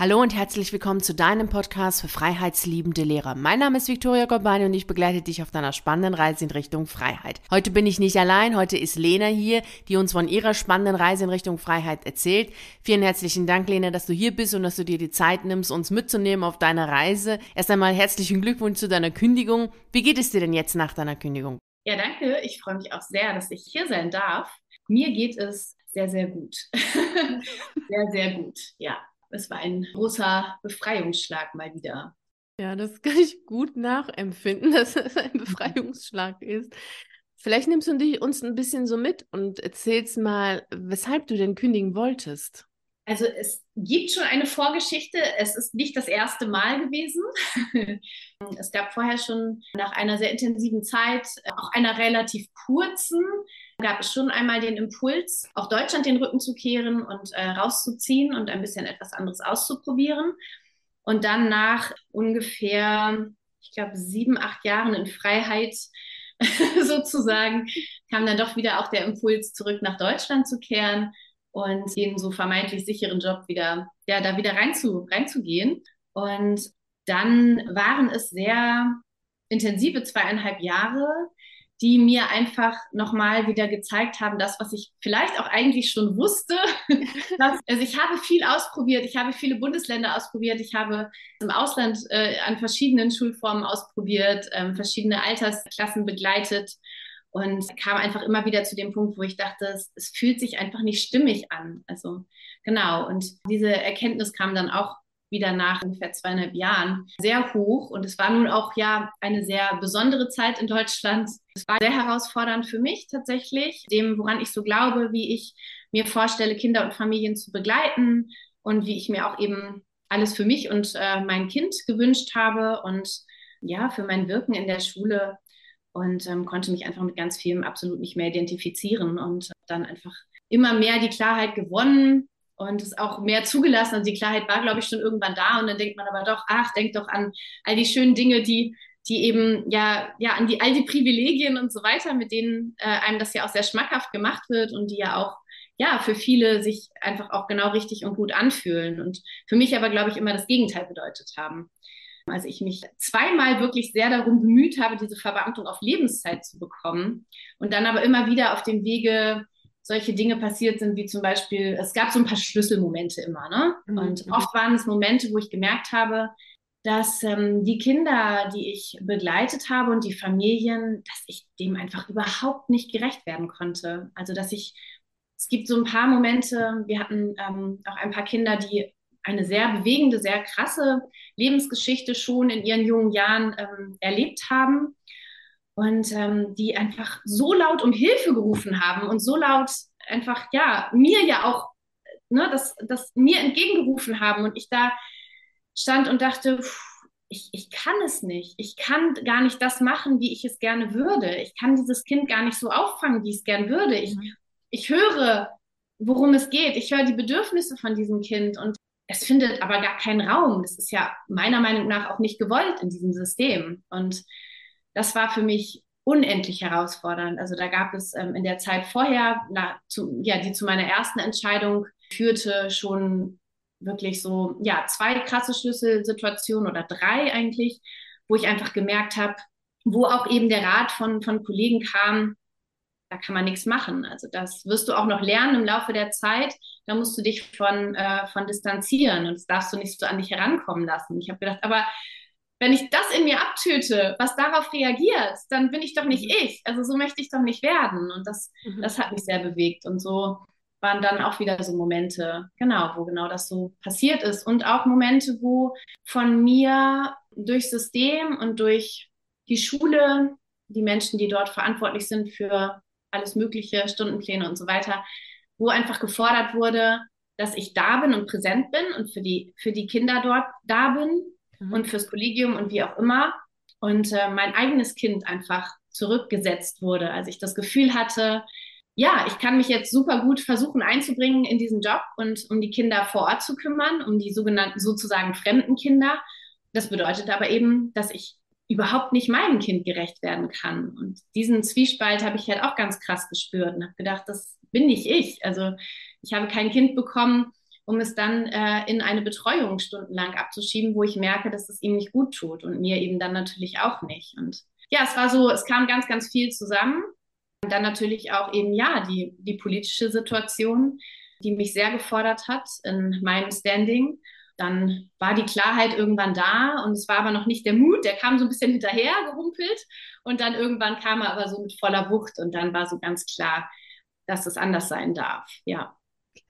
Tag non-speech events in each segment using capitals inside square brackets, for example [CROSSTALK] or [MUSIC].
Hallo und herzlich willkommen zu deinem Podcast für freiheitsliebende Lehrer. Mein Name ist Viktoria Gorbani und ich begleite dich auf deiner spannenden Reise in Richtung Freiheit. Heute bin ich nicht allein, heute ist Lena hier, die uns von ihrer spannenden Reise in Richtung Freiheit erzählt. Vielen herzlichen Dank, Lena, dass du hier bist und dass du dir die Zeit nimmst, uns mitzunehmen auf deiner Reise. Erst einmal herzlichen Glückwunsch zu deiner Kündigung. Wie geht es dir denn jetzt nach deiner Kündigung? Ja, danke. Ich freue mich auch sehr, dass ich hier sein darf. Mir geht es sehr, sehr gut. [LAUGHS] sehr, sehr gut, ja es war ein großer Befreiungsschlag mal wieder. Ja, das [LAUGHS] kann ich gut nachempfinden, dass es ein Befreiungsschlag ist. Vielleicht nimmst du dich, uns ein bisschen so mit und erzählst mal, weshalb du denn kündigen wolltest. Also es gibt schon eine Vorgeschichte. Es ist nicht das erste Mal gewesen. [LAUGHS] es gab vorher schon nach einer sehr intensiven Zeit, auch einer relativ kurzen, gab es schon einmal den Impuls, auch Deutschland den Rücken zu kehren und äh, rauszuziehen und ein bisschen etwas anderes auszuprobieren. Und dann nach ungefähr, ich glaube, sieben, acht Jahren in Freiheit [LAUGHS] sozusagen, kam dann doch wieder auch der Impuls, zurück nach Deutschland zu kehren und den so vermeintlich sicheren Job wieder, ja, da wieder reinzu, reinzugehen. Und dann waren es sehr intensive zweieinhalb Jahre, die mir einfach nochmal wieder gezeigt haben, das, was ich vielleicht auch eigentlich schon wusste. [LAUGHS] dass, also ich habe viel ausprobiert, ich habe viele Bundesländer ausprobiert, ich habe im Ausland äh, an verschiedenen Schulformen ausprobiert, ähm, verschiedene Altersklassen begleitet und kam einfach immer wieder zu dem Punkt, wo ich dachte, es, es fühlt sich einfach nicht stimmig an. Also genau, und diese Erkenntnis kam dann auch wieder nach ungefähr zweieinhalb Jahren sehr hoch. Und es war nun auch ja eine sehr besondere Zeit in Deutschland. Es war sehr herausfordernd für mich tatsächlich, dem, woran ich so glaube, wie ich mir vorstelle, Kinder und Familien zu begleiten und wie ich mir auch eben alles für mich und äh, mein Kind gewünscht habe und ja, für mein Wirken in der Schule und ähm, konnte mich einfach mit ganz vielem absolut nicht mehr identifizieren und dann einfach immer mehr die Klarheit gewonnen, und es auch mehr zugelassen. Also die Klarheit war, glaube ich, schon irgendwann da. Und dann denkt man aber doch, ach, denkt doch an all die schönen Dinge, die, die eben, ja, ja, an die, all die Privilegien und so weiter, mit denen äh, einem das ja auch sehr schmackhaft gemacht wird und die ja auch, ja, für viele sich einfach auch genau richtig und gut anfühlen. Und für mich aber, glaube ich, immer das Gegenteil bedeutet haben. Also ich mich zweimal wirklich sehr darum bemüht habe, diese Verbeamtung auf Lebenszeit zu bekommen und dann aber immer wieder auf dem Wege solche Dinge passiert sind, wie zum Beispiel, es gab so ein paar Schlüsselmomente immer, ne? Mhm. Und mhm. oft waren es Momente, wo ich gemerkt habe, dass ähm, die Kinder, die ich begleitet habe und die Familien, dass ich dem einfach überhaupt nicht gerecht werden konnte. Also dass ich, es gibt so ein paar Momente, wir hatten ähm, auch ein paar Kinder, die eine sehr bewegende, sehr krasse Lebensgeschichte schon in ihren jungen Jahren ähm, erlebt haben und ähm, die einfach so laut um Hilfe gerufen haben und so laut einfach, ja, mir ja auch, ne, das, das mir entgegengerufen haben und ich da stand und dachte, ich, ich kann es nicht. Ich kann gar nicht das machen, wie ich es gerne würde. Ich kann dieses Kind gar nicht so auffangen, wie ich es gerne würde. Ich, mhm. ich höre, worum es geht. Ich höre die Bedürfnisse von diesem Kind und es findet aber gar keinen Raum. Das ist ja meiner Meinung nach auch nicht gewollt in diesem System. Und das war für mich unendlich herausfordernd. Also da gab es ähm, in der Zeit vorher, na, zu, ja, die zu meiner ersten Entscheidung führte, schon wirklich so, ja, zwei krasse Schlüsselsituationen oder drei eigentlich, wo ich einfach gemerkt habe, wo auch eben der Rat von, von Kollegen kam, da kann man nichts machen. Also das wirst du auch noch lernen im Laufe der Zeit. Da musst du dich von, äh, von distanzieren und das darfst du nicht so an dich herankommen lassen. Ich habe gedacht, aber wenn ich das in mir abtöte, was darauf reagiert, dann bin ich doch nicht mhm. ich. Also so möchte ich doch nicht werden. Und das, mhm. das hat mich sehr bewegt. Und so waren dann auch wieder so Momente, genau, wo genau das so passiert ist. Und auch Momente, wo von mir durch System und durch die Schule, die Menschen, die dort verantwortlich sind für alles Mögliche, Stundenpläne und so weiter, wo einfach gefordert wurde, dass ich da bin und präsent bin und für die, für die Kinder dort da bin mhm. und fürs Kollegium und wie auch immer. Und äh, mein eigenes Kind einfach zurückgesetzt wurde. als ich das Gefühl hatte, ja, ich kann mich jetzt super gut versuchen einzubringen in diesen Job und um die Kinder vor Ort zu kümmern, um die sogenannten sozusagen fremden Kinder. Das bedeutet aber eben, dass ich überhaupt nicht meinem Kind gerecht werden kann. Und diesen Zwiespalt habe ich halt auch ganz krass gespürt und habe gedacht, das bin nicht ich. Also ich habe kein Kind bekommen, um es dann äh, in eine Betreuung stundenlang abzuschieben, wo ich merke, dass es ihm nicht gut tut und mir eben dann natürlich auch nicht. Und ja, es war so, es kam ganz, ganz viel zusammen. Und dann natürlich auch eben, ja, die, die politische Situation, die mich sehr gefordert hat in meinem Standing. Dann war die Klarheit irgendwann da und es war aber noch nicht der Mut, der kam so ein bisschen hinterher gerumpelt und dann irgendwann kam er aber so mit voller Wucht und dann war so ganz klar, dass es anders sein darf. Ja.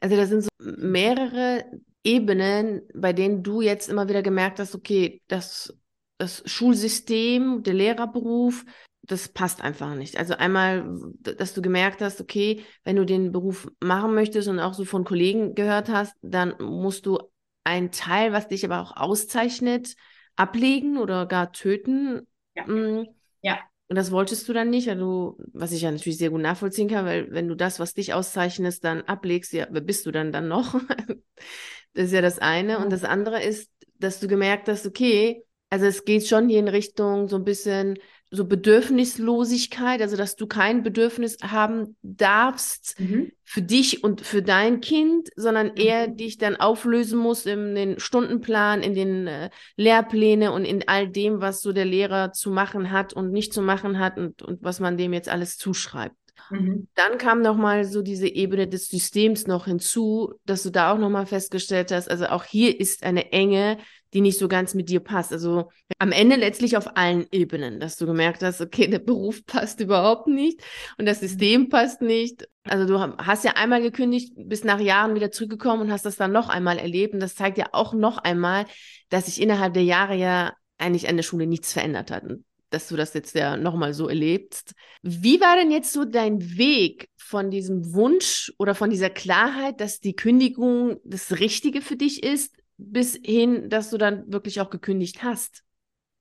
Also da sind so mehrere Ebenen, bei denen du jetzt immer wieder gemerkt hast, okay, das, das Schulsystem, der Lehrerberuf, das passt einfach nicht. Also einmal, dass du gemerkt hast, okay, wenn du den Beruf machen möchtest und auch so von Kollegen gehört hast, dann musst du einen Teil, was dich aber auch auszeichnet, ablegen oder gar töten. Ja. Mm. ja. Und das wolltest du dann nicht, weil du, was ich ja natürlich sehr gut nachvollziehen kann, weil wenn du das, was dich auszeichnest, dann ablegst, ja, wer bist du dann dann noch? [LAUGHS] das ist ja das eine. Und das andere ist, dass du gemerkt hast, okay, also es geht schon hier in Richtung so ein bisschen so Bedürfnislosigkeit, also dass du kein Bedürfnis haben darfst mhm. für dich und für dein Kind, sondern mhm. eher dich dann auflösen musst in den Stundenplan, in den äh, Lehrpläne und in all dem, was so der Lehrer zu machen hat und nicht zu machen hat und, und was man dem jetzt alles zuschreibt. Mhm. Dann kam noch mal so diese Ebene des Systems noch hinzu, dass du da auch noch mal festgestellt hast, also auch hier ist eine Enge, die nicht so ganz mit dir passt. Also am Ende letztlich auf allen Ebenen, dass du gemerkt hast, okay, der Beruf [LAUGHS] passt überhaupt nicht und das System passt nicht. Also du hast ja einmal gekündigt, bist nach Jahren wieder zurückgekommen und hast das dann noch einmal erlebt. Und das zeigt ja auch noch einmal, dass sich innerhalb der Jahre ja eigentlich an der Schule nichts verändert hat. Und dass du das jetzt ja nochmal so erlebst. Wie war denn jetzt so dein Weg von diesem Wunsch oder von dieser Klarheit, dass die Kündigung das Richtige für dich ist, bis hin, dass du dann wirklich auch gekündigt hast.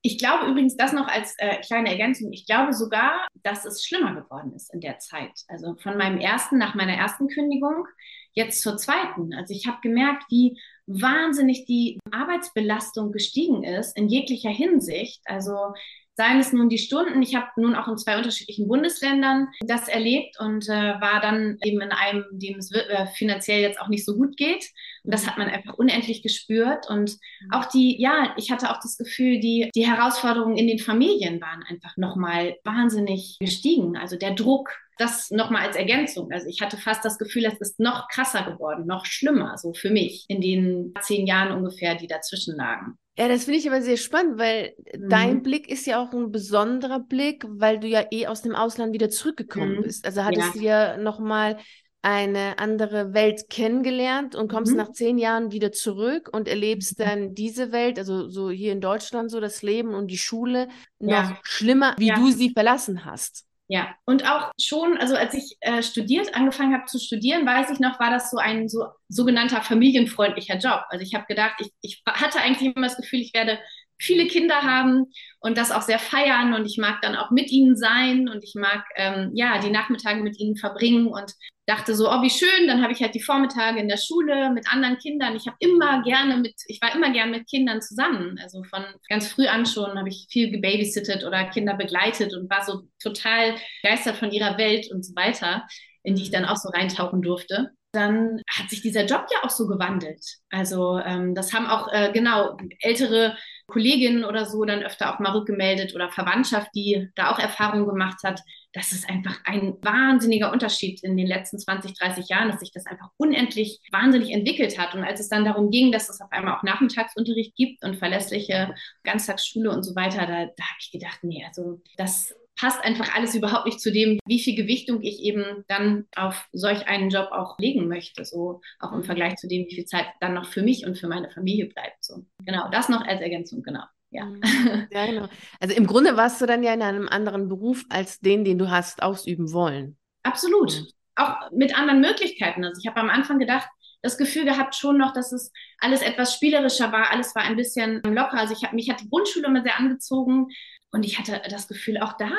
Ich glaube übrigens das noch als äh, kleine Ergänzung. Ich glaube sogar, dass es schlimmer geworden ist in der Zeit. Also von meinem ersten, nach meiner ersten Kündigung jetzt zur zweiten. Also ich habe gemerkt, wie wahnsinnig die Arbeitsbelastung gestiegen ist in jeglicher Hinsicht. Also seien es nun die Stunden. Ich habe nun auch in zwei unterschiedlichen Bundesländern das erlebt und äh, war dann eben in einem, dem es äh, finanziell jetzt auch nicht so gut geht. Und das hat man einfach unendlich gespürt. Und auch die, ja, ich hatte auch das Gefühl, die, die Herausforderungen in den Familien waren einfach nochmal wahnsinnig gestiegen. Also der Druck, das nochmal als Ergänzung. Also ich hatte fast das Gefühl, es ist noch krasser geworden, noch schlimmer, so für mich, in den zehn Jahren ungefähr, die dazwischen lagen. Ja, das finde ich aber sehr spannend, weil mhm. dein Blick ist ja auch ein besonderer Blick, weil du ja eh aus dem Ausland wieder zurückgekommen mhm. bist. Also hattest ja. du ja nochmal eine andere Welt kennengelernt und kommst mhm. nach zehn Jahren wieder zurück und erlebst mhm. dann diese Welt, also so hier in Deutschland so das Leben und die Schule noch ja. schlimmer, wie ja. du sie verlassen hast. Ja, und auch schon, also als ich äh, studiert, angefangen habe zu studieren, weiß ich noch, war das so ein so sogenannter familienfreundlicher Job. Also ich habe gedacht, ich, ich hatte eigentlich immer das Gefühl, ich werde viele Kinder haben und das auch sehr feiern und ich mag dann auch mit ihnen sein und ich mag ähm, ja die Nachmittage mit ihnen verbringen und dachte so, oh wie schön, dann habe ich halt die Vormittage in der Schule mit anderen Kindern. Ich habe immer gerne mit, ich war immer gerne mit Kindern zusammen. Also von ganz früh an schon habe ich viel gebabysittet oder Kinder begleitet und war so total begeistert von ihrer Welt und so weiter, in die ich dann auch so reintauchen durfte dann hat sich dieser Job ja auch so gewandelt. Also ähm, das haben auch äh, genau ältere Kolleginnen oder so dann öfter auch mal rückgemeldet oder Verwandtschaft, die da auch Erfahrungen gemacht hat. Das ist einfach ein wahnsinniger Unterschied in den letzten 20, 30 Jahren, dass sich das einfach unendlich wahnsinnig entwickelt hat. Und als es dann darum ging, dass es auf einmal auch Nachmittagsunterricht gibt und verlässliche Ganztagsschule und so weiter, da, da habe ich gedacht, nee, also das passt einfach alles überhaupt nicht zu dem, wie viel Gewichtung ich eben dann auf solch einen Job auch legen möchte. So auch im Vergleich zu dem, wie viel Zeit dann noch für mich und für meine Familie bleibt. So genau, das noch als Ergänzung, genau. Ja. Mhm. [LAUGHS] ja, genau. Also im Grunde warst du dann ja in einem anderen Beruf als den, den du hast ausüben wollen. Absolut. Mhm. Auch mit anderen Möglichkeiten. Also ich habe am Anfang gedacht, das Gefühl gehabt schon noch, dass es alles etwas spielerischer war, alles war ein bisschen locker. Also ich habe mich hat die Grundschule immer sehr angezogen. Und ich hatte das Gefühl, auch da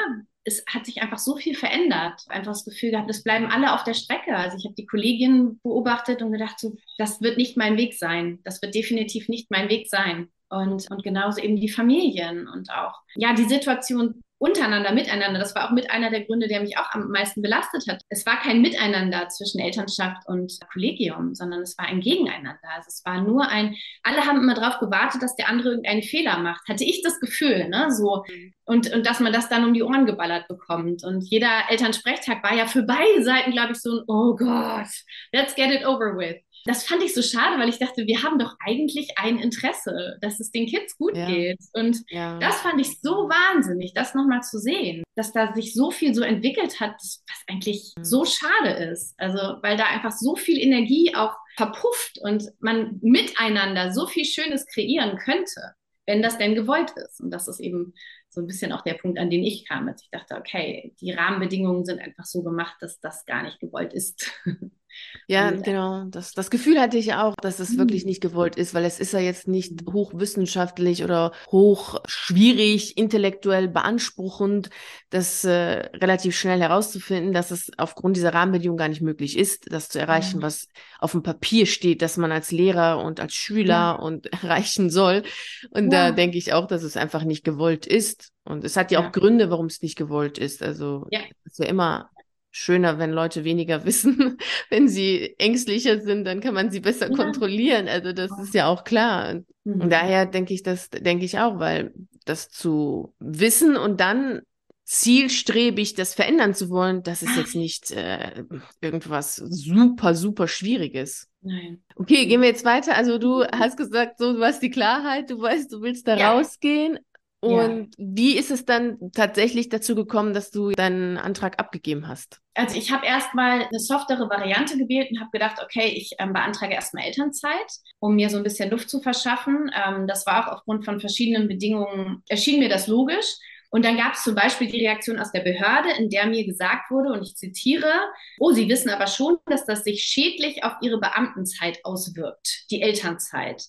es hat sich einfach so viel verändert. Einfach das Gefühl gehabt, es bleiben alle auf der Strecke. Also ich habe die Kolleginnen beobachtet und gedacht, so, das wird nicht mein Weg sein. Das wird definitiv nicht mein Weg sein. Und, und genauso eben die Familien und auch, ja, die Situation untereinander, miteinander. Das war auch mit einer der Gründe, der mich auch am meisten belastet hat. Es war kein Miteinander zwischen Elternschaft und Kollegium, sondern es war ein Gegeneinander. Also es war nur ein, alle haben immer darauf gewartet, dass der andere irgendeinen Fehler macht. Hatte ich das Gefühl, ne? So. Und, und dass man das dann um die Ohren geballert bekommt. Und jeder Elternsprechtag war ja für beide Seiten, glaube ich, so ein, oh Gott, let's get it over with das fand ich so schade, weil ich dachte, wir haben doch eigentlich ein Interesse, dass es den Kids gut ja. geht. Und ja. das fand ich so wahnsinnig, das nochmal zu sehen, dass da sich so viel so entwickelt hat, was eigentlich mhm. so schade ist. Also, weil da einfach so viel Energie auch verpufft und man miteinander so viel Schönes kreieren könnte, wenn das denn gewollt ist. Und das ist eben so ein bisschen auch der Punkt, an den ich kam, als ich dachte, okay, die Rahmenbedingungen sind einfach so gemacht, dass das gar nicht gewollt ist. [LAUGHS] Ja, und, genau. Das, das Gefühl hatte ich auch, dass es wirklich mhm. nicht gewollt ist, weil es ist ja jetzt nicht hochwissenschaftlich oder hoch schwierig, intellektuell beanspruchend, das äh, relativ schnell herauszufinden, dass es aufgrund dieser Rahmenbedingungen gar nicht möglich ist, das zu erreichen, ja. was auf dem Papier steht, dass man als Lehrer und als Schüler ja. und [LAUGHS] erreichen soll. Und ja. da denke ich auch, dass es einfach nicht gewollt ist. Und es hat ja auch Gründe, warum es nicht gewollt ist. Also ja. ist ja immer schöner, wenn Leute weniger [LAUGHS] wissen. wenn sie ängstlicher sind, dann kann man sie besser ja. kontrollieren. Also das ist ja auch klar. Mhm. Und daher denke ich, das denke ich auch, weil das zu wissen und dann zielstrebig das verändern zu wollen, das ist jetzt nicht äh, irgendwas super, super Schwieriges. Nein. Okay, gehen wir jetzt weiter. Also du hast gesagt, so du hast die Klarheit, du weißt, du willst da ja. rausgehen. Und ja. wie ist es dann tatsächlich dazu gekommen, dass du deinen Antrag abgegeben hast? Also ich habe erstmal eine softere Variante gewählt und habe gedacht, okay, ich ähm, beantrage erstmal Elternzeit, um mir so ein bisschen Luft zu verschaffen. Ähm, das war auch aufgrund von verschiedenen Bedingungen, erschien mir das logisch. Und dann gab es zum Beispiel die Reaktion aus der Behörde, in der mir gesagt wurde, und ich zitiere, oh, Sie wissen aber schon, dass das sich schädlich auf Ihre Beamtenzeit auswirkt, die Elternzeit.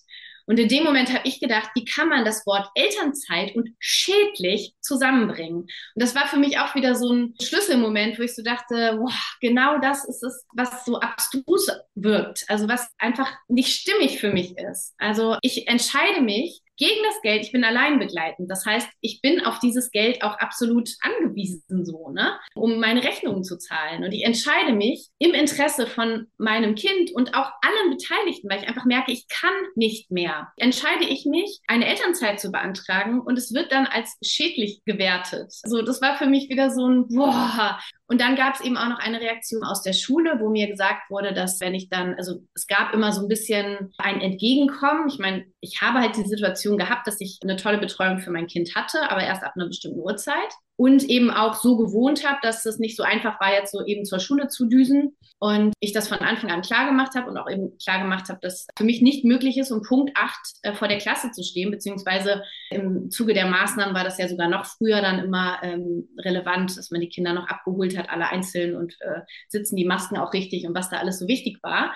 Und in dem Moment habe ich gedacht, wie kann man das Wort Elternzeit und schädlich zusammenbringen? Und das war für mich auch wieder so ein Schlüsselmoment, wo ich so dachte, wow, genau das ist es, was so abstrus wirkt. Also was einfach nicht stimmig für mich ist. Also ich entscheide mich, gegen das Geld, ich bin allein begleitend. Das heißt, ich bin auf dieses Geld auch absolut angewiesen, so, ne, um meine Rechnungen zu zahlen. Und ich entscheide mich im Interesse von meinem Kind und auch allen Beteiligten, weil ich einfach merke, ich kann nicht mehr. Entscheide ich mich, eine Elternzeit zu beantragen und es wird dann als schädlich gewertet. So, das war für mich wieder so ein, boah, und dann gab es eben auch noch eine Reaktion aus der Schule, wo mir gesagt wurde, dass wenn ich dann, also es gab immer so ein bisschen ein Entgegenkommen. Ich meine, ich habe halt die Situation gehabt, dass ich eine tolle Betreuung für mein Kind hatte, aber erst ab einer bestimmten Uhrzeit und eben auch so gewohnt habe, dass es nicht so einfach war, jetzt so eben zur Schule zu düsen. Und ich das von Anfang an klar gemacht habe und auch eben klar gemacht habe, dass für mich nicht möglich ist, um Punkt 8 äh, vor der Klasse zu stehen, beziehungsweise im Zuge der Maßnahmen war das ja sogar noch früher dann immer ähm, relevant, dass man die Kinder noch abgeholt hat, alle einzeln und äh, sitzen die Masken auch richtig und was da alles so wichtig war.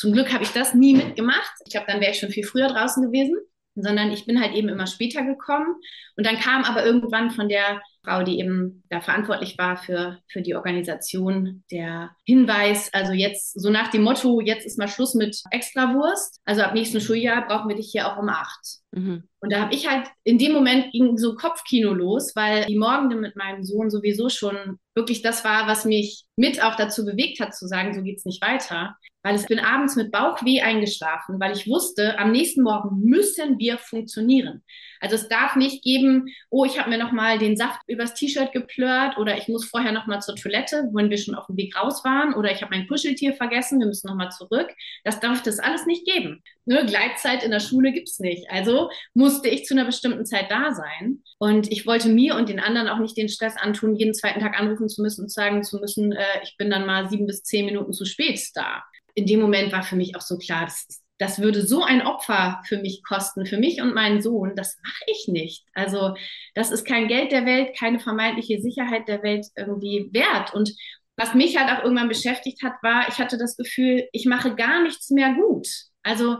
Zum Glück habe ich das nie mitgemacht. Ich glaube, dann wäre ich schon viel früher draußen gewesen sondern ich bin halt eben immer später gekommen. Und dann kam aber irgendwann von der Frau, die eben da verantwortlich war für, für die Organisation, der Hinweis, also jetzt so nach dem Motto, jetzt ist mal Schluss mit Extrawurst. Also ab nächsten Schuljahr brauchen wir dich hier auch um acht. Mhm. Und da habe ich halt, in dem Moment ging so Kopfkino los, weil die Morgende mit meinem Sohn sowieso schon wirklich das war, was mich mit auch dazu bewegt hat, zu sagen, so geht's nicht weiter. Weil ich bin abends mit Bauchweh eingeschlafen, weil ich wusste, am nächsten Morgen müssen wir funktionieren. Also es darf nicht geben, oh, ich habe mir noch mal den Saft übers T-Shirt geplört oder ich muss vorher noch mal zur Toilette, wenn wir schon auf dem Weg raus waren oder ich habe mein Kuscheltier vergessen, wir müssen noch mal zurück. Das darf das alles nicht geben. Ne? Gleitzeit in der Schule gibt's nicht. Also musste ich zu einer bestimmten Zeit da sein. Und ich wollte mir und den anderen auch nicht den Stress antun, jeden zweiten Tag anrufen zu müssen und sagen zu müssen, äh, ich bin dann mal sieben bis zehn Minuten zu spät da. In dem Moment war für mich auch so klar, das ist das würde so ein Opfer für mich kosten, für mich und meinen Sohn, das mache ich nicht. Also das ist kein Geld der Welt, keine vermeintliche Sicherheit der Welt irgendwie wert. Und was mich halt auch irgendwann beschäftigt hat, war, ich hatte das Gefühl, ich mache gar nichts mehr gut. Also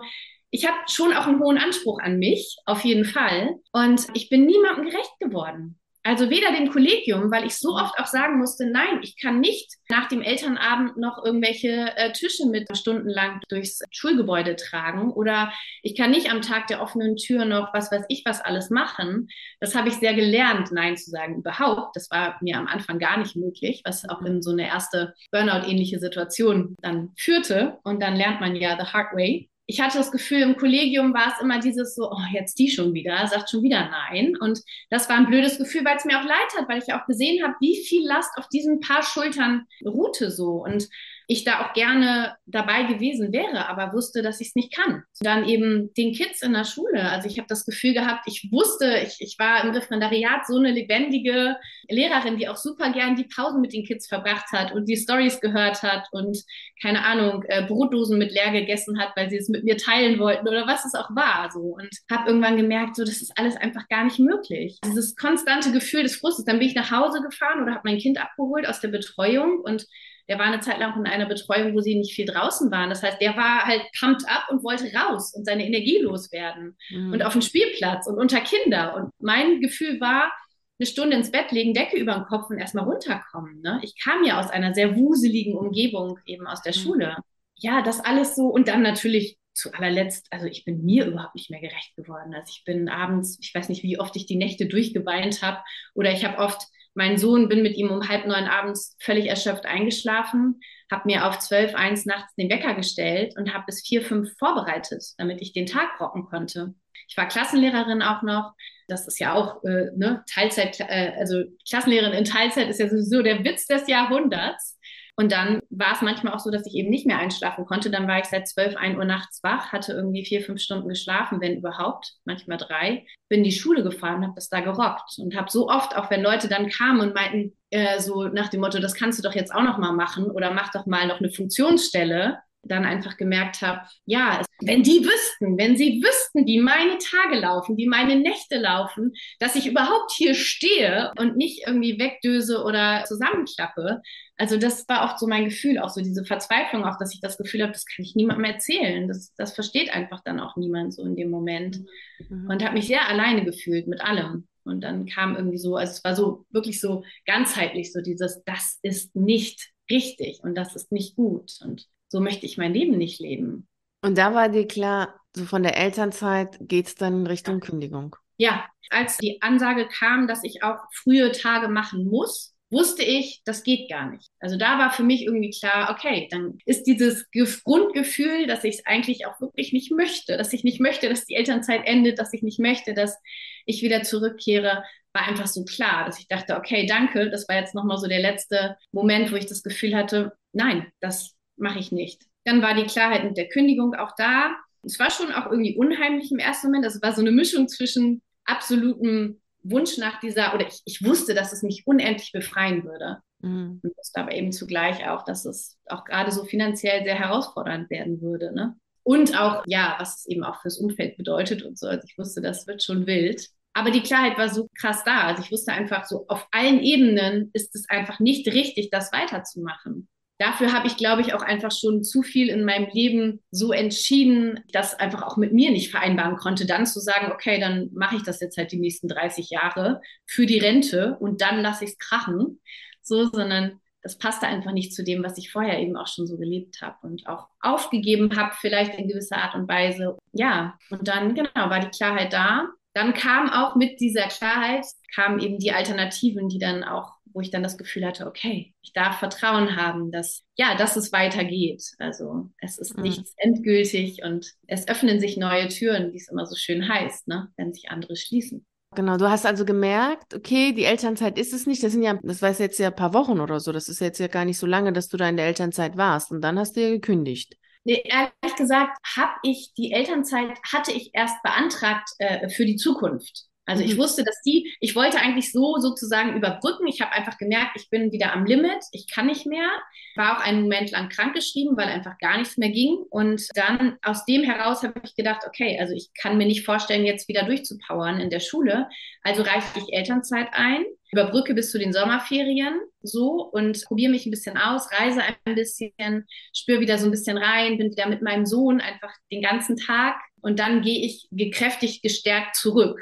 ich habe schon auch einen hohen Anspruch an mich, auf jeden Fall. Und ich bin niemandem gerecht geworden. Also weder dem Kollegium, weil ich so oft auch sagen musste, nein, ich kann nicht nach dem Elternabend noch irgendwelche äh, Tische mit stundenlang durchs Schulgebäude tragen oder ich kann nicht am Tag der offenen Tür noch was weiß ich was alles machen. Das habe ich sehr gelernt, nein zu sagen überhaupt. Das war mir am Anfang gar nicht möglich, was auch in so eine erste Burnout-ähnliche Situation dann führte. Und dann lernt man ja the hard way ich hatte das Gefühl, im Kollegium war es immer dieses so, oh, jetzt die schon wieder, sagt schon wieder nein. Und das war ein blödes Gefühl, weil es mir auch leid hat, weil ich auch gesehen habe, wie viel Last auf diesen paar Schultern ruhte so. Und ich da auch gerne dabei gewesen wäre, aber wusste, dass ich es nicht kann. Dann eben den Kids in der Schule. Also ich habe das Gefühl gehabt, ich wusste, ich, ich war im Referendariat so eine lebendige Lehrerin, die auch super gern die Pausen mit den Kids verbracht hat und die Stories gehört hat und keine Ahnung, äh, Brotdosen mit leer gegessen hat, weil sie es mit mir teilen wollten oder was es auch war. So. Und habe irgendwann gemerkt, so, das ist alles einfach gar nicht möglich. Dieses konstante Gefühl des Frustes. Dann bin ich nach Hause gefahren oder habe mein Kind abgeholt aus der Betreuung und der war eine Zeit lang in einer Betreuung, wo sie nicht viel draußen waren. Das heißt, der war halt pumped up und wollte raus und seine Energie loswerden mhm. und auf den Spielplatz und unter Kinder. Und mein Gefühl war, eine Stunde ins Bett legen, Decke über den Kopf und erstmal runterkommen. Ne? Ich kam ja aus einer sehr wuseligen Umgebung, eben aus der mhm. Schule. Ja, das alles so und dann natürlich zu allerletzt, also ich bin mir überhaupt nicht mehr gerecht geworden. Also ich bin abends, ich weiß nicht, wie oft ich die Nächte durchgeweint habe oder ich habe oft meinen Sohn, bin mit ihm um halb neun abends völlig erschöpft eingeschlafen, habe mir auf zwölf, eins nachts den Wecker gestellt und habe bis vier, fünf vorbereitet, damit ich den Tag rocken konnte. Ich war Klassenlehrerin auch noch. Das ist ja auch äh, ne, Teilzeit, äh, also Klassenlehrerin in Teilzeit ist ja sowieso der Witz des Jahrhunderts. Und dann war es manchmal auch so, dass ich eben nicht mehr einschlafen konnte. Dann war ich seit 12, 1 Uhr nachts wach, hatte irgendwie vier, fünf Stunden geschlafen, wenn überhaupt, manchmal drei. Bin in die Schule gefahren, habe das da gerockt und habe so oft, auch wenn Leute dann kamen und meinten, äh, so nach dem Motto, das kannst du doch jetzt auch noch mal machen oder mach doch mal noch eine Funktionsstelle, dann einfach gemerkt habe, ja, wenn die wüssten, wenn sie wüssten, wie meine Tage laufen, wie meine Nächte laufen, dass ich überhaupt hier stehe und nicht irgendwie wegdöse oder zusammenklappe. Also das war oft so mein Gefühl, auch so diese Verzweiflung, auch dass ich das Gefühl habe, das kann ich niemandem erzählen. Das, das versteht einfach dann auch niemand so in dem Moment. Mhm. Und habe mich sehr alleine gefühlt mit allem. Und dann kam irgendwie so, also es war so wirklich so ganzheitlich so dieses, das ist nicht richtig und das ist nicht gut. Und so möchte ich mein Leben nicht leben. Und da war dir klar, so von der Elternzeit geht es dann in Richtung Kündigung. Ja, als die Ansage kam, dass ich auch frühe Tage machen muss, wusste ich, das geht gar nicht. Also da war für mich irgendwie klar, okay, dann ist dieses Grundgefühl, dass ich es eigentlich auch wirklich nicht möchte, dass ich nicht möchte, dass die Elternzeit endet, dass ich nicht möchte, dass ich wieder zurückkehre, war einfach so klar, dass ich dachte, okay, danke, das war jetzt nochmal so der letzte Moment, wo ich das Gefühl hatte, nein, das mache ich nicht. Dann war die Klarheit mit der Kündigung auch da. Es war schon auch irgendwie unheimlich im ersten Moment. Also es war so eine Mischung zwischen absolutem Wunsch nach dieser, oder ich, ich wusste, dass es mich unendlich befreien würde. Mhm. Und wusste aber eben zugleich auch, dass es auch gerade so finanziell sehr herausfordernd werden würde. Ne? Und auch, ja, was es eben auch fürs Umfeld bedeutet und so. Also ich wusste, das wird schon wild. Aber die Klarheit war so krass da. Also ich wusste einfach so, auf allen Ebenen ist es einfach nicht richtig, das weiterzumachen dafür habe ich, glaube ich, auch einfach schon zu viel in meinem Leben so entschieden, dass einfach auch mit mir nicht vereinbaren konnte, dann zu sagen, okay, dann mache ich das jetzt halt die nächsten 30 Jahre für die Rente und dann lasse ich es krachen. So, sondern das passte einfach nicht zu dem, was ich vorher eben auch schon so gelebt habe und auch aufgegeben habe, vielleicht in gewisser Art und Weise. Ja, und dann, genau, war die Klarheit da. Dann kam auch mit dieser Klarheit, kamen eben die Alternativen, die dann auch wo ich dann das Gefühl hatte, okay, ich darf Vertrauen haben, dass ja, dass es weitergeht. Also es ist mhm. nichts endgültig und es öffnen sich neue Türen, wie es immer so schön heißt, ne, wenn sich andere schließen. Genau, du hast also gemerkt, okay, die Elternzeit ist es nicht. Das sind ja, das war jetzt ja ein paar Wochen oder so. Das ist jetzt ja gar nicht so lange, dass du da in der Elternzeit warst. Und dann hast du ja gekündigt. Nee, ehrlich gesagt, habe ich die Elternzeit hatte ich erst beantragt äh, für die Zukunft. Also ich mhm. wusste, dass die, ich wollte eigentlich so sozusagen überbrücken. Ich habe einfach gemerkt, ich bin wieder am Limit, ich kann nicht mehr. War auch einen Moment lang krankgeschrieben, weil einfach gar nichts mehr ging. Und dann aus dem heraus habe ich gedacht, okay, also ich kann mir nicht vorstellen, jetzt wieder durchzupowern in der Schule. Also reiche ich Elternzeit ein, überbrücke bis zu den Sommerferien so und probiere mich ein bisschen aus, reise ein bisschen, spüre wieder so ein bisschen rein, bin wieder mit meinem Sohn einfach den ganzen Tag und dann gehe ich gekräftigt gestärkt zurück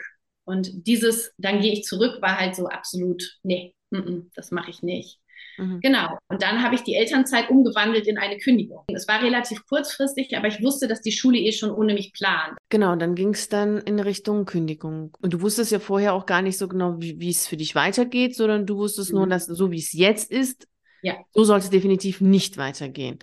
Und dieses, dann gehe ich zurück, war halt so absolut, nee, m -m, das mache ich nicht. Mhm. Genau. Und dann habe ich die Elternzeit umgewandelt in eine Kündigung. Es war relativ kurzfristig, aber ich wusste, dass die Schule eh schon ohne mich plant. Genau, dann ging es dann in Richtung Kündigung. Und du wusstest ja vorher auch gar nicht so genau, wie es für dich weitergeht, sondern du wusstest mhm. nur, dass so wie es jetzt ist, ja. so sollte es definitiv nicht weitergehen.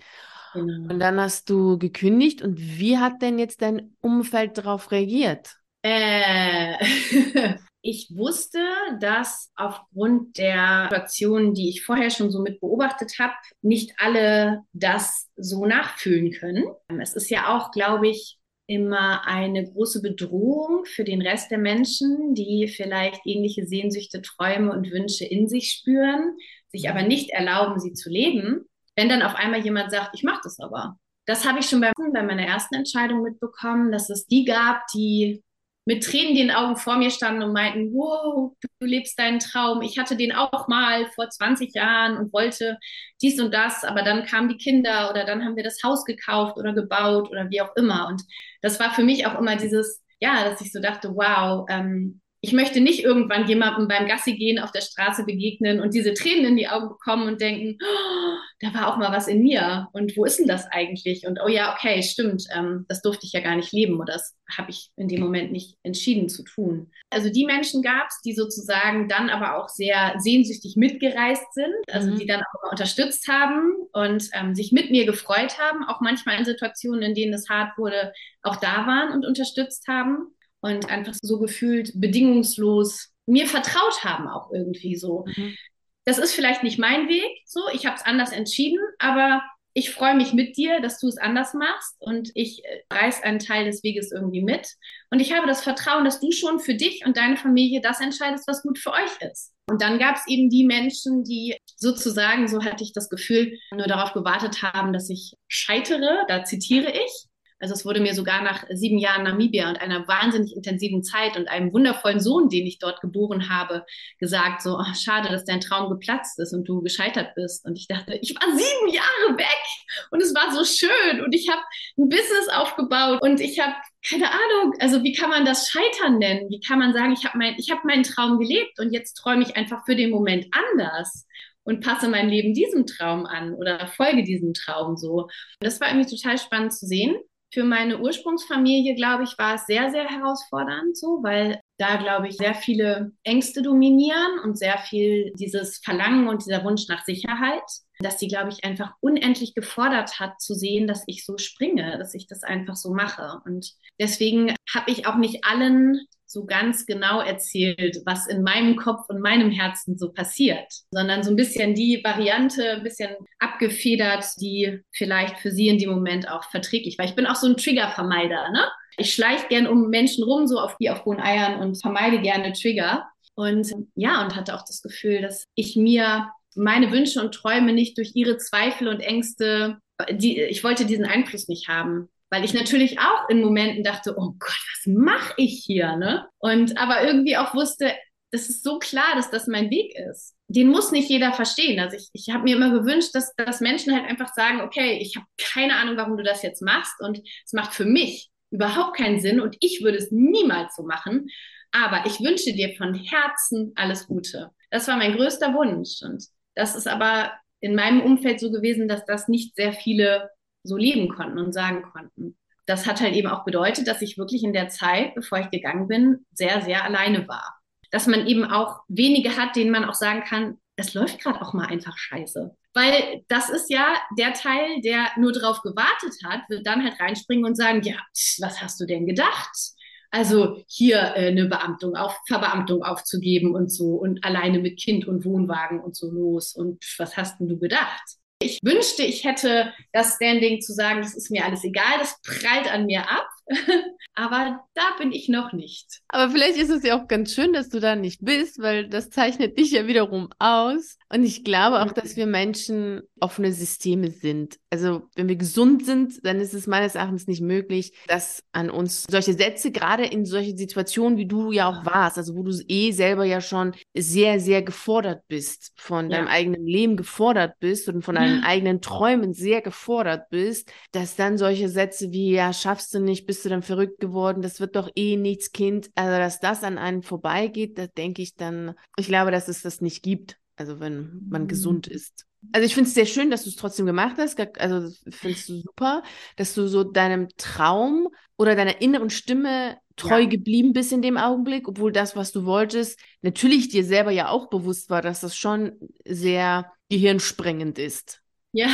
Genau. Und dann hast du gekündigt. Und wie hat denn jetzt dein Umfeld darauf reagiert? Äh, [LAUGHS] ich wusste, dass aufgrund der Situationen, die ich vorher schon so mit beobachtet habe, nicht alle das so nachfühlen können. Es ist ja auch, glaube ich, immer eine große Bedrohung für den Rest der Menschen, die vielleicht ähnliche Sehnsüchte, Träume und Wünsche in sich spüren, sich aber nicht erlauben, sie zu leben. Wenn dann auf einmal jemand sagt, ich mache das aber. Das habe ich schon bei, bei meiner ersten Entscheidung mitbekommen, dass es die gab, die mit Tränen in den Augen vor mir standen und meinten, wow, du lebst deinen Traum. Ich hatte den auch mal vor 20 Jahren und wollte dies und das, aber dann kamen die Kinder oder dann haben wir das Haus gekauft oder gebaut oder wie auch immer. Und das war für mich auch immer dieses, ja, dass ich so dachte, wow, ähm, ich möchte nicht irgendwann jemandem beim Gassi gehen auf der Straße begegnen und diese Tränen in die Augen bekommen und denken, oh, da war auch mal was in mir und wo ist denn das eigentlich? Und oh ja, okay, stimmt, ähm, das durfte ich ja gar nicht leben oder das habe ich in dem Moment nicht entschieden zu tun. Also die Menschen gab es, die sozusagen dann aber auch sehr sehnsüchtig mitgereist sind, also mhm. die dann auch unterstützt haben und ähm, sich mit mir gefreut haben, auch manchmal in Situationen, in denen es hart wurde, auch da waren und unterstützt haben und einfach so gefühlt bedingungslos mir vertraut haben auch irgendwie so. Mhm. Das ist vielleicht nicht mein Weg, so ich habe es anders entschieden, aber ich freue mich mit dir, dass du es anders machst und ich äh, reiß einen Teil des Weges irgendwie mit. Und ich habe das Vertrauen, dass du schon für dich und deine Familie das entscheidest, was gut für euch ist. Und dann gab es eben die Menschen, die sozusagen, so hatte ich das Gefühl, nur darauf gewartet haben, dass ich scheitere, da zitiere ich, also es wurde mir sogar nach sieben Jahren Namibia und einer wahnsinnig intensiven Zeit und einem wundervollen Sohn, den ich dort geboren habe, gesagt, so, oh, schade, dass dein Traum geplatzt ist und du gescheitert bist. Und ich dachte, ich war sieben Jahre weg und es war so schön und ich habe ein Business aufgebaut und ich habe keine Ahnung, also wie kann man das Scheitern nennen? Wie kann man sagen, ich habe mein, ich hab meinen Traum gelebt und jetzt träume ich einfach für den Moment anders und passe mein Leben diesem Traum an oder folge diesem Traum so. Und das war irgendwie total spannend zu sehen für meine Ursprungsfamilie, glaube ich, war es sehr, sehr herausfordernd so, weil da, glaube ich, sehr viele Ängste dominieren und sehr viel dieses Verlangen und dieser Wunsch nach Sicherheit, dass sie, glaube ich, einfach unendlich gefordert hat zu sehen, dass ich so springe, dass ich das einfach so mache. Und deswegen habe ich auch nicht allen so ganz genau erzählt, was in meinem Kopf und meinem Herzen so passiert, sondern so ein bisschen die Variante, ein bisschen abgefedert, die vielleicht für sie in dem Moment auch verträglich war. Ich bin auch so ein Triggervermeider, ne? Ich schleiche gern um Menschen rum, so auf wie auf hohen Eiern und vermeide gerne Trigger. Und ja, und hatte auch das Gefühl, dass ich mir meine Wünsche und Träume nicht durch ihre Zweifel und Ängste, die, ich wollte diesen Einfluss nicht haben weil ich natürlich auch in Momenten dachte, oh Gott, was mache ich hier, ne? Und aber irgendwie auch wusste, das ist so klar, dass das mein Weg ist. Den muss nicht jeder verstehen. Also ich, ich habe mir immer gewünscht, dass, dass Menschen halt einfach sagen, okay, ich habe keine Ahnung, warum du das jetzt machst und es macht für mich überhaupt keinen Sinn und ich würde es niemals so machen. Aber ich wünsche dir von Herzen alles Gute. Das war mein größter Wunsch. Und das ist aber in meinem Umfeld so gewesen, dass das nicht sehr viele so leben konnten und sagen konnten. Das hat halt eben auch bedeutet, dass ich wirklich in der Zeit, bevor ich gegangen bin, sehr, sehr alleine war. Dass man eben auch wenige hat, denen man auch sagen kann, es läuft gerade auch mal einfach scheiße. Weil das ist ja der Teil, der nur darauf gewartet hat, wird dann halt reinspringen und sagen, ja, was hast du denn gedacht? Also hier äh, eine Beamtung auf, Verbeamtung aufzugeben und so und alleine mit Kind und Wohnwagen und so los. Und was hast denn du gedacht? Ich wünschte, ich hätte das Standing zu sagen, das ist mir alles egal, das prallt an mir ab. [LAUGHS] Aber da bin ich noch nicht. Aber vielleicht ist es ja auch ganz schön, dass du da nicht bist, weil das zeichnet dich ja wiederum aus. Und ich glaube auch, dass wir Menschen offene Systeme sind. Also wenn wir gesund sind, dann ist es meines Erachtens nicht möglich, dass an uns solche Sätze, gerade in solchen Situationen, wie du ja auch warst, also wo du eh selber ja schon sehr, sehr gefordert bist, von ja. deinem eigenen Leben gefordert bist und von deinen ja. [GASPS] eigenen Träumen sehr gefordert bist, dass dann solche Sätze wie, ja, schaffst du nicht, bist du dann verrückt geworden, das wird doch eh nichts, Kind, also dass das an einem vorbeigeht, da denke ich dann, ich glaube, dass es das nicht gibt. Also wenn man mhm. gesund ist. Also ich finde es sehr schön, dass du es trotzdem gemacht hast. Also findest du super, dass du so deinem Traum oder deiner inneren Stimme treu ja. geblieben bist in dem Augenblick, obwohl das, was du wolltest, natürlich dir selber ja auch bewusst war, dass das schon sehr gehirnsprengend ist. Ja.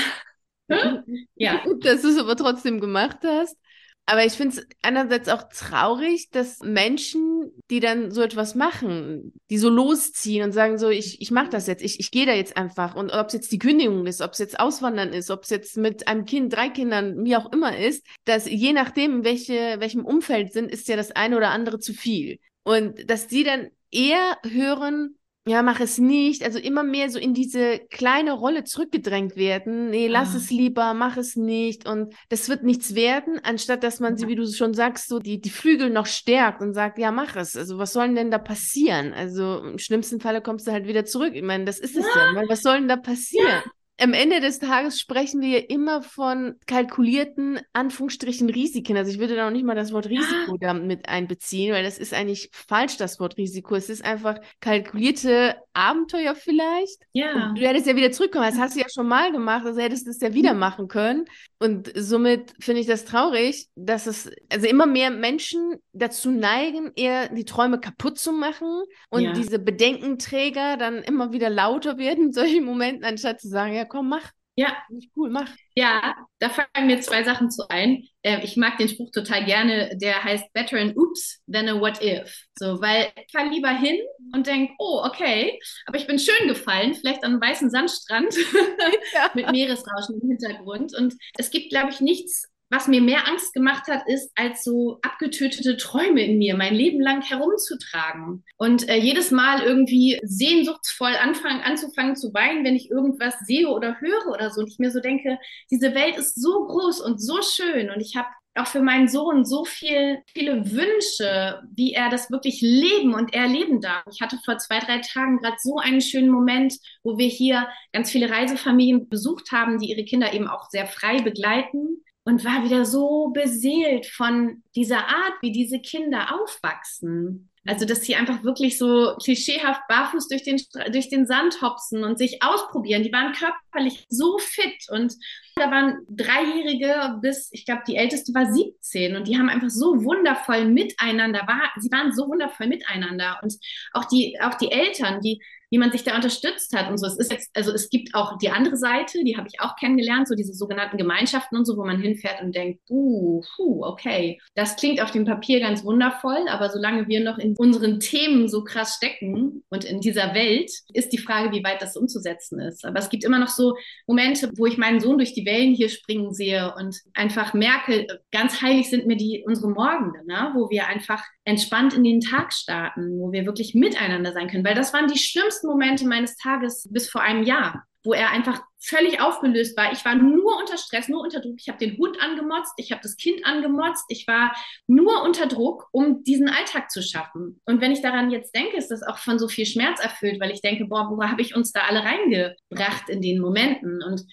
[LAUGHS] ja. Dass du es aber trotzdem gemacht hast. Aber ich finde es einerseits auch traurig, dass Menschen, die dann so etwas machen, die so losziehen und sagen so, ich, ich mache das jetzt, ich, ich gehe da jetzt einfach. Und ob es jetzt die Kündigung ist, ob es jetzt Auswandern ist, ob es jetzt mit einem Kind, drei Kindern, wie auch immer ist, dass je nachdem, welche, welchem Umfeld sind, ist ja das eine oder andere zu viel. Und dass die dann eher hören, ja, mach es nicht. Also immer mehr so in diese kleine Rolle zurückgedrängt werden. Nee, lass ah. es lieber, mach es nicht. Und das wird nichts werden, anstatt dass man sie, wie du schon sagst, so die, die Flügel noch stärkt und sagt, ja, mach es. Also was soll denn da passieren? Also im schlimmsten Falle kommst du halt wieder zurück. Ich meine, das ist es ja. ja. Was soll denn da passieren? Ja am Ende des Tages sprechen wir immer von kalkulierten Anführungsstrichen Risiken. Also ich würde da noch nicht mal das Wort Risiko ja. damit einbeziehen, weil das ist eigentlich falsch, das Wort Risiko. Es ist einfach kalkulierte Abenteuer vielleicht. Ja. Und du hättest ja wieder zurückkommen. Das hast du ja schon mal gemacht, also hättest du es ja wieder mhm. machen können. Und somit finde ich das traurig, dass es, also immer mehr Menschen dazu neigen, eher die Träume kaputt zu machen und ja. diese Bedenkenträger dann immer wieder lauter [LAUGHS] werden in solchen Momenten, anstatt zu sagen, ja komm, mach. Ja. Cool, mach. Ja, da fallen mir zwei Sachen zu ein. Äh, ich mag den Spruch total gerne, der heißt Better an Oops than a What If. So, weil ich fahre lieber hin und denke, oh, okay, aber ich bin schön gefallen, vielleicht an einem weißen Sandstrand [LAUGHS] ja. [LAUGHS] mit Meeresrauschen im Hintergrund. Und es gibt, glaube ich, nichts was mir mehr Angst gemacht hat, ist, als so abgetötete Träume in mir mein Leben lang herumzutragen. Und äh, jedes Mal irgendwie sehnsuchtsvoll anfangen, anzufangen zu weinen, wenn ich irgendwas sehe oder höre oder so. Und ich mir so denke, diese Welt ist so groß und so schön. Und ich habe auch für meinen Sohn so viel, viele Wünsche, wie er das wirklich leben und erleben darf. Ich hatte vor zwei, drei Tagen gerade so einen schönen Moment, wo wir hier ganz viele Reisefamilien besucht haben, die ihre Kinder eben auch sehr frei begleiten und war wieder so beseelt von dieser Art, wie diese Kinder aufwachsen. Also, dass sie einfach wirklich so klischeehaft barfuß durch den, durch den Sand hopsen und sich ausprobieren. Die waren körperlich so fit und da waren Dreijährige bis, ich glaube, die älteste war 17 und die haben einfach so wundervoll miteinander, war, sie waren so wundervoll miteinander und auch die, auch die Eltern, die wie man sich da unterstützt hat und so. Es ist jetzt, also es gibt auch die andere Seite, die habe ich auch kennengelernt, so diese sogenannten Gemeinschaften und so, wo man hinfährt und denkt, uh, puh, okay, das klingt auf dem Papier ganz wundervoll, aber solange wir noch in unseren Themen so krass stecken und in dieser Welt, ist die Frage, wie weit das umzusetzen ist. Aber es gibt immer noch so Momente, wo ich meinen Sohn durch die Wellen hier springen sehe und einfach merke, ganz heilig sind mir die unsere Morgende, ne? wo wir einfach entspannt in den Tag starten, wo wir wirklich miteinander sein können, weil das waren die schlimmsten Momente meines Tages bis vor einem Jahr wo er einfach völlig aufgelöst war. Ich war nur unter Stress, nur unter Druck. Ich habe den Hund angemotzt, ich habe das Kind angemotzt. Ich war nur unter Druck, um diesen Alltag zu schaffen. Und wenn ich daran jetzt denke, ist das auch von so viel Schmerz erfüllt, weil ich denke, boah, wo habe ich uns da alle reingebracht in den Momenten? Und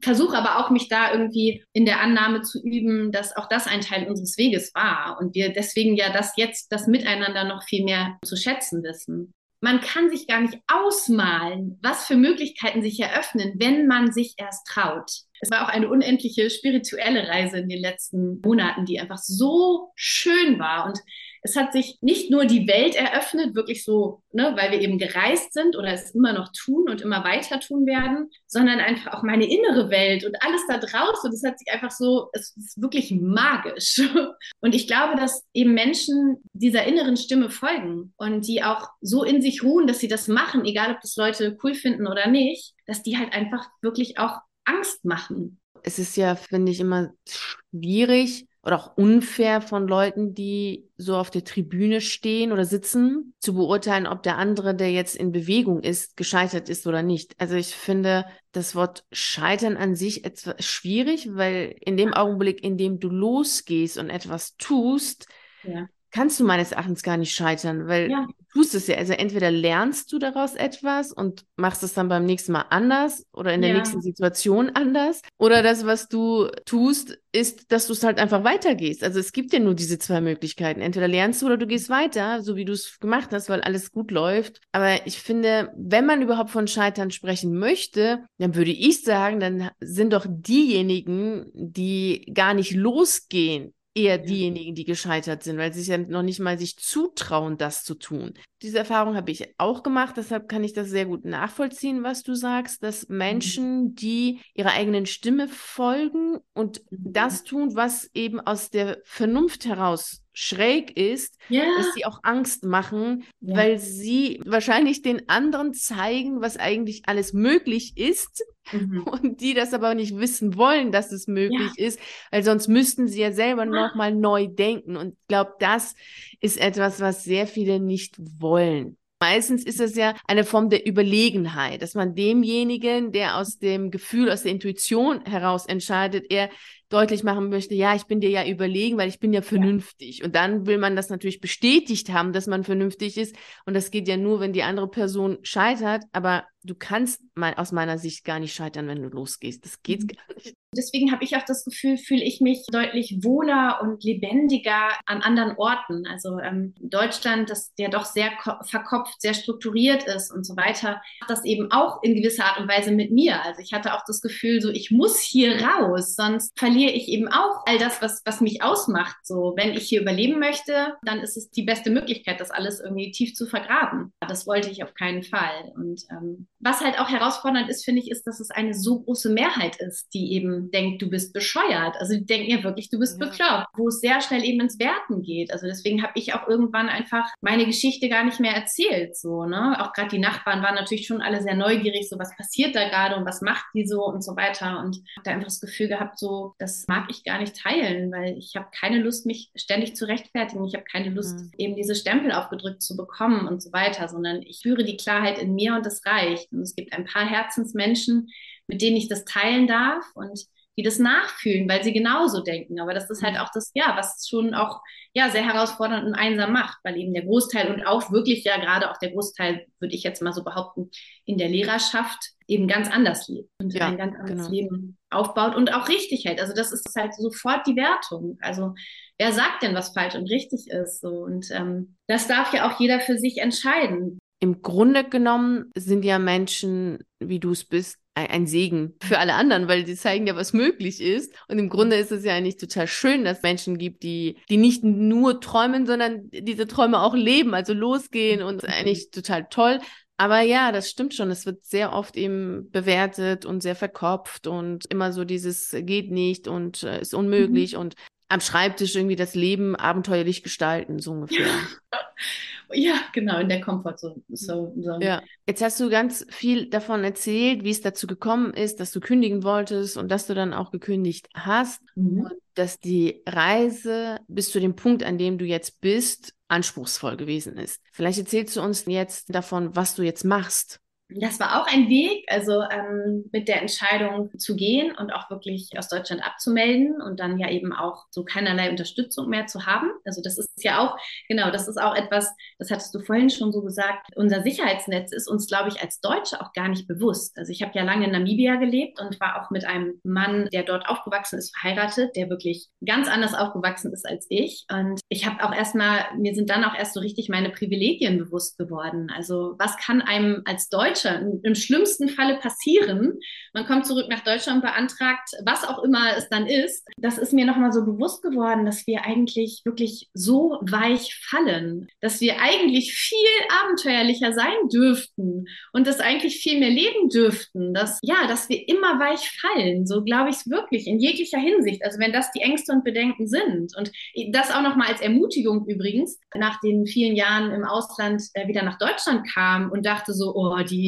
versuche aber auch, mich da irgendwie in der Annahme zu üben, dass auch das ein Teil unseres Weges war und wir deswegen ja das jetzt, das Miteinander noch viel mehr zu schätzen wissen man kann sich gar nicht ausmalen, was für Möglichkeiten sich eröffnen, wenn man sich erst traut. Es war auch eine unendliche spirituelle Reise in den letzten Monaten, die einfach so schön war. Und es hat sich nicht nur die Welt eröffnet, wirklich so, ne, weil wir eben gereist sind oder es immer noch tun und immer weiter tun werden, sondern einfach auch meine innere Welt und alles da draußen. Das hat sich einfach so, es ist wirklich magisch. [LAUGHS] Und ich glaube, dass eben Menschen dieser inneren Stimme folgen und die auch so in sich ruhen, dass sie das machen, egal ob das Leute cool finden oder nicht, dass die halt einfach wirklich auch Angst machen. Es ist ja, finde ich, immer schwierig, oder auch unfair von Leuten, die so auf der Tribüne stehen oder sitzen, zu beurteilen, ob der andere, der jetzt in Bewegung ist, gescheitert ist oder nicht. Also ich finde das Wort Scheitern an sich etwas schwierig, weil in dem Augenblick, in dem du losgehst und etwas tust, ja kannst du meines Erachtens gar nicht scheitern, weil ja. du tust es ja. Also entweder lernst du daraus etwas und machst es dann beim nächsten Mal anders oder in der ja. nächsten Situation anders. Oder das, was du tust, ist, dass du es halt einfach weitergehst. Also es gibt ja nur diese zwei Möglichkeiten. Entweder lernst du oder du gehst weiter, so wie du es gemacht hast, weil alles gut läuft. Aber ich finde, wenn man überhaupt von Scheitern sprechen möchte, dann würde ich sagen, dann sind doch diejenigen, die gar nicht losgehen, eher diejenigen, die gescheitert sind, weil sie sich ja noch nicht mal sich zutrauen, das zu tun. Diese Erfahrung habe ich auch gemacht, deshalb kann ich das sehr gut nachvollziehen, was du sagst, dass mhm. Menschen, die ihrer eigenen Stimme folgen und mhm. das tun, was eben aus der Vernunft heraus schräg ist, yeah. dass sie auch Angst machen, yeah. weil sie wahrscheinlich den anderen zeigen, was eigentlich alles möglich ist mhm. [LAUGHS] und die das aber nicht wissen wollen, dass es möglich ja. ist, weil sonst müssten sie ja selber nochmal neu denken und ich glaube, das ist etwas, was sehr viele nicht wollen. Meistens ist es ja eine Form der Überlegenheit, dass man demjenigen, der aus dem Gefühl, aus der Intuition heraus entscheidet, er deutlich machen möchte, ja, ich bin dir ja überlegen, weil ich bin ja vernünftig. Ja. Und dann will man das natürlich bestätigt haben, dass man vernünftig ist. Und das geht ja nur, wenn die andere Person scheitert. Aber du kannst mal aus meiner Sicht gar nicht scheitern, wenn du losgehst. Das geht mhm. gar nicht. Deswegen habe ich auch das Gefühl, fühle ich mich deutlich wohler und lebendiger an anderen Orten. Also ähm, Deutschland, das ja doch sehr verkopft, sehr strukturiert ist und so weiter, das eben auch in gewisser Art und Weise mit mir. Also ich hatte auch das Gefühl, so ich muss hier raus, sonst verliere ich eben auch all das, was, was mich ausmacht. So, wenn ich hier überleben möchte, dann ist es die beste Möglichkeit, das alles irgendwie tief zu vergraben. Das wollte ich auf keinen Fall. Und ähm, was halt auch herausfordernd ist, finde ich, ist, dass es eine so große Mehrheit ist, die eben denkt, du bist bescheuert. Also die denken ja wirklich, du bist ja. bekloppt, wo es sehr schnell eben ins Werten geht. Also deswegen habe ich auch irgendwann einfach meine Geschichte gar nicht mehr erzählt. So, ne? Auch gerade die Nachbarn waren natürlich schon alle sehr neugierig, so was passiert da gerade und was macht die so und so weiter. Und habe da einfach das Gefühl gehabt, so, das mag ich gar nicht teilen, weil ich habe keine Lust, mich ständig zu rechtfertigen. Ich habe keine Lust, mhm. eben diese Stempel aufgedrückt zu bekommen und so weiter, sondern ich spüre die Klarheit in mir und das reicht. Und es gibt ein paar Herzensmenschen, mit denen ich das teilen darf und die das nachfühlen, weil sie genauso denken. Aber das ist halt mhm. auch das, ja, was schon auch ja sehr herausfordernd und einsam macht, weil eben der Großteil und auch wirklich ja gerade auch der Großteil, würde ich jetzt mal so behaupten, in der Lehrerschaft eben ganz anders lebt und ja, ein ganz anderes genau. Leben aufbaut und auch richtig hält. Also das ist halt sofort die Wertung. Also wer sagt denn, was falsch und richtig ist? So und ähm, das darf ja auch jeder für sich entscheiden im Grunde genommen sind ja Menschen, wie du es bist, ein Segen für alle anderen, weil die zeigen ja, was möglich ist. Und im Grunde ist es ja eigentlich total schön, dass es Menschen gibt, die, die nicht nur träumen, sondern diese Träume auch leben, also losgehen und eigentlich total toll. Aber ja, das stimmt schon. Es wird sehr oft eben bewertet und sehr verkopft und immer so dieses geht nicht und äh, ist unmöglich mhm. und am Schreibtisch irgendwie das Leben abenteuerlich gestalten, so ungefähr. [LAUGHS] Ja, genau, in der Komfortzone. So, so. Ja, jetzt hast du ganz viel davon erzählt, wie es dazu gekommen ist, dass du kündigen wolltest und dass du dann auch gekündigt hast. Mhm. Und dass die Reise bis zu dem Punkt, an dem du jetzt bist, anspruchsvoll gewesen ist. Vielleicht erzählst du uns jetzt davon, was du jetzt machst das war auch ein Weg, also ähm, mit der Entscheidung zu gehen und auch wirklich aus Deutschland abzumelden und dann ja eben auch so keinerlei Unterstützung mehr zu haben. Also das ist ja auch, genau, das ist auch etwas, das hattest du vorhin schon so gesagt, unser Sicherheitsnetz ist uns, glaube ich, als Deutsche auch gar nicht bewusst. Also ich habe ja lange in Namibia gelebt und war auch mit einem Mann, der dort aufgewachsen ist, verheiratet, der wirklich ganz anders aufgewachsen ist als ich. Und ich habe auch erstmal, mir sind dann auch erst so richtig meine Privilegien bewusst geworden. Also was kann einem als Deutsche Deutschland im schlimmsten Falle passieren. Man kommt zurück nach Deutschland, beantragt, was auch immer es dann ist. Das ist mir nochmal so bewusst geworden, dass wir eigentlich wirklich so weich fallen, dass wir eigentlich viel abenteuerlicher sein dürften und das eigentlich viel mehr leben dürften. Dass, ja, dass wir immer weich fallen. So glaube ich es wirklich in jeglicher Hinsicht. Also wenn das die Ängste und Bedenken sind. Und das auch nochmal als Ermutigung übrigens, nach den vielen Jahren im Ausland äh, wieder nach Deutschland kam und dachte so, oh, die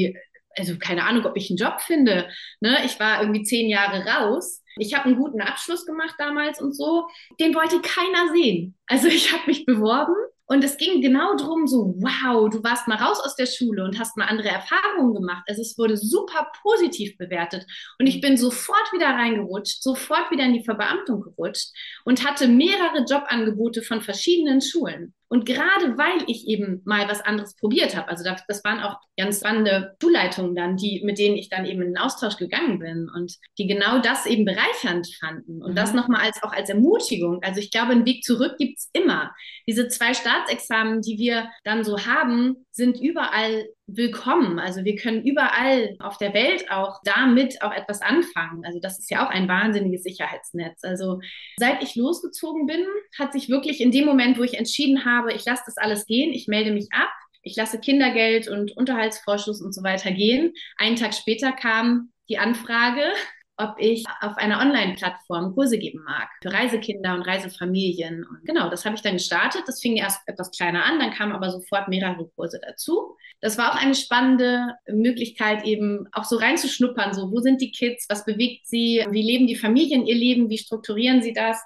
also keine Ahnung, ob ich einen Job finde. Ne? Ich war irgendwie zehn Jahre raus. Ich habe einen guten Abschluss gemacht damals und so. Den wollte keiner sehen. Also ich habe mich beworben und es ging genau darum, so, wow, du warst mal raus aus der Schule und hast mal andere Erfahrungen gemacht. Also es wurde super positiv bewertet. Und ich bin sofort wieder reingerutscht, sofort wieder in die Verbeamtung gerutscht und hatte mehrere Jobangebote von verschiedenen Schulen. Und gerade weil ich eben mal was anderes probiert habe, also das, das, waren auch ganz spannende Schulleitungen dann, die, mit denen ich dann eben in den Austausch gegangen bin und die genau das eben bereichernd fanden. Und mhm. das nochmal als, auch als Ermutigung. Also ich glaube, einen Weg zurück gibt's immer. Diese zwei Staatsexamen, die wir dann so haben, sind überall willkommen. Also wir können überall auf der Welt auch damit auch etwas anfangen. Also das ist ja auch ein wahnsinniges Sicherheitsnetz. Also seit ich losgezogen bin, hat sich wirklich in dem Moment, wo ich entschieden habe, ich lasse das alles gehen, ich melde mich ab, ich lasse Kindergeld und Unterhaltsvorschuss und so weiter gehen. Einen Tag später kam die Anfrage, ob ich auf einer Online-Plattform Kurse geben mag für Reisekinder und Reisefamilien. Und genau, das habe ich dann gestartet. Das fing erst etwas kleiner an, dann kamen aber sofort mehrere Kurse dazu. Das war auch eine spannende Möglichkeit, eben auch so reinzuschnuppern, so wo sind die Kids, was bewegt sie, wie leben die Familien ihr Leben, wie strukturieren sie das.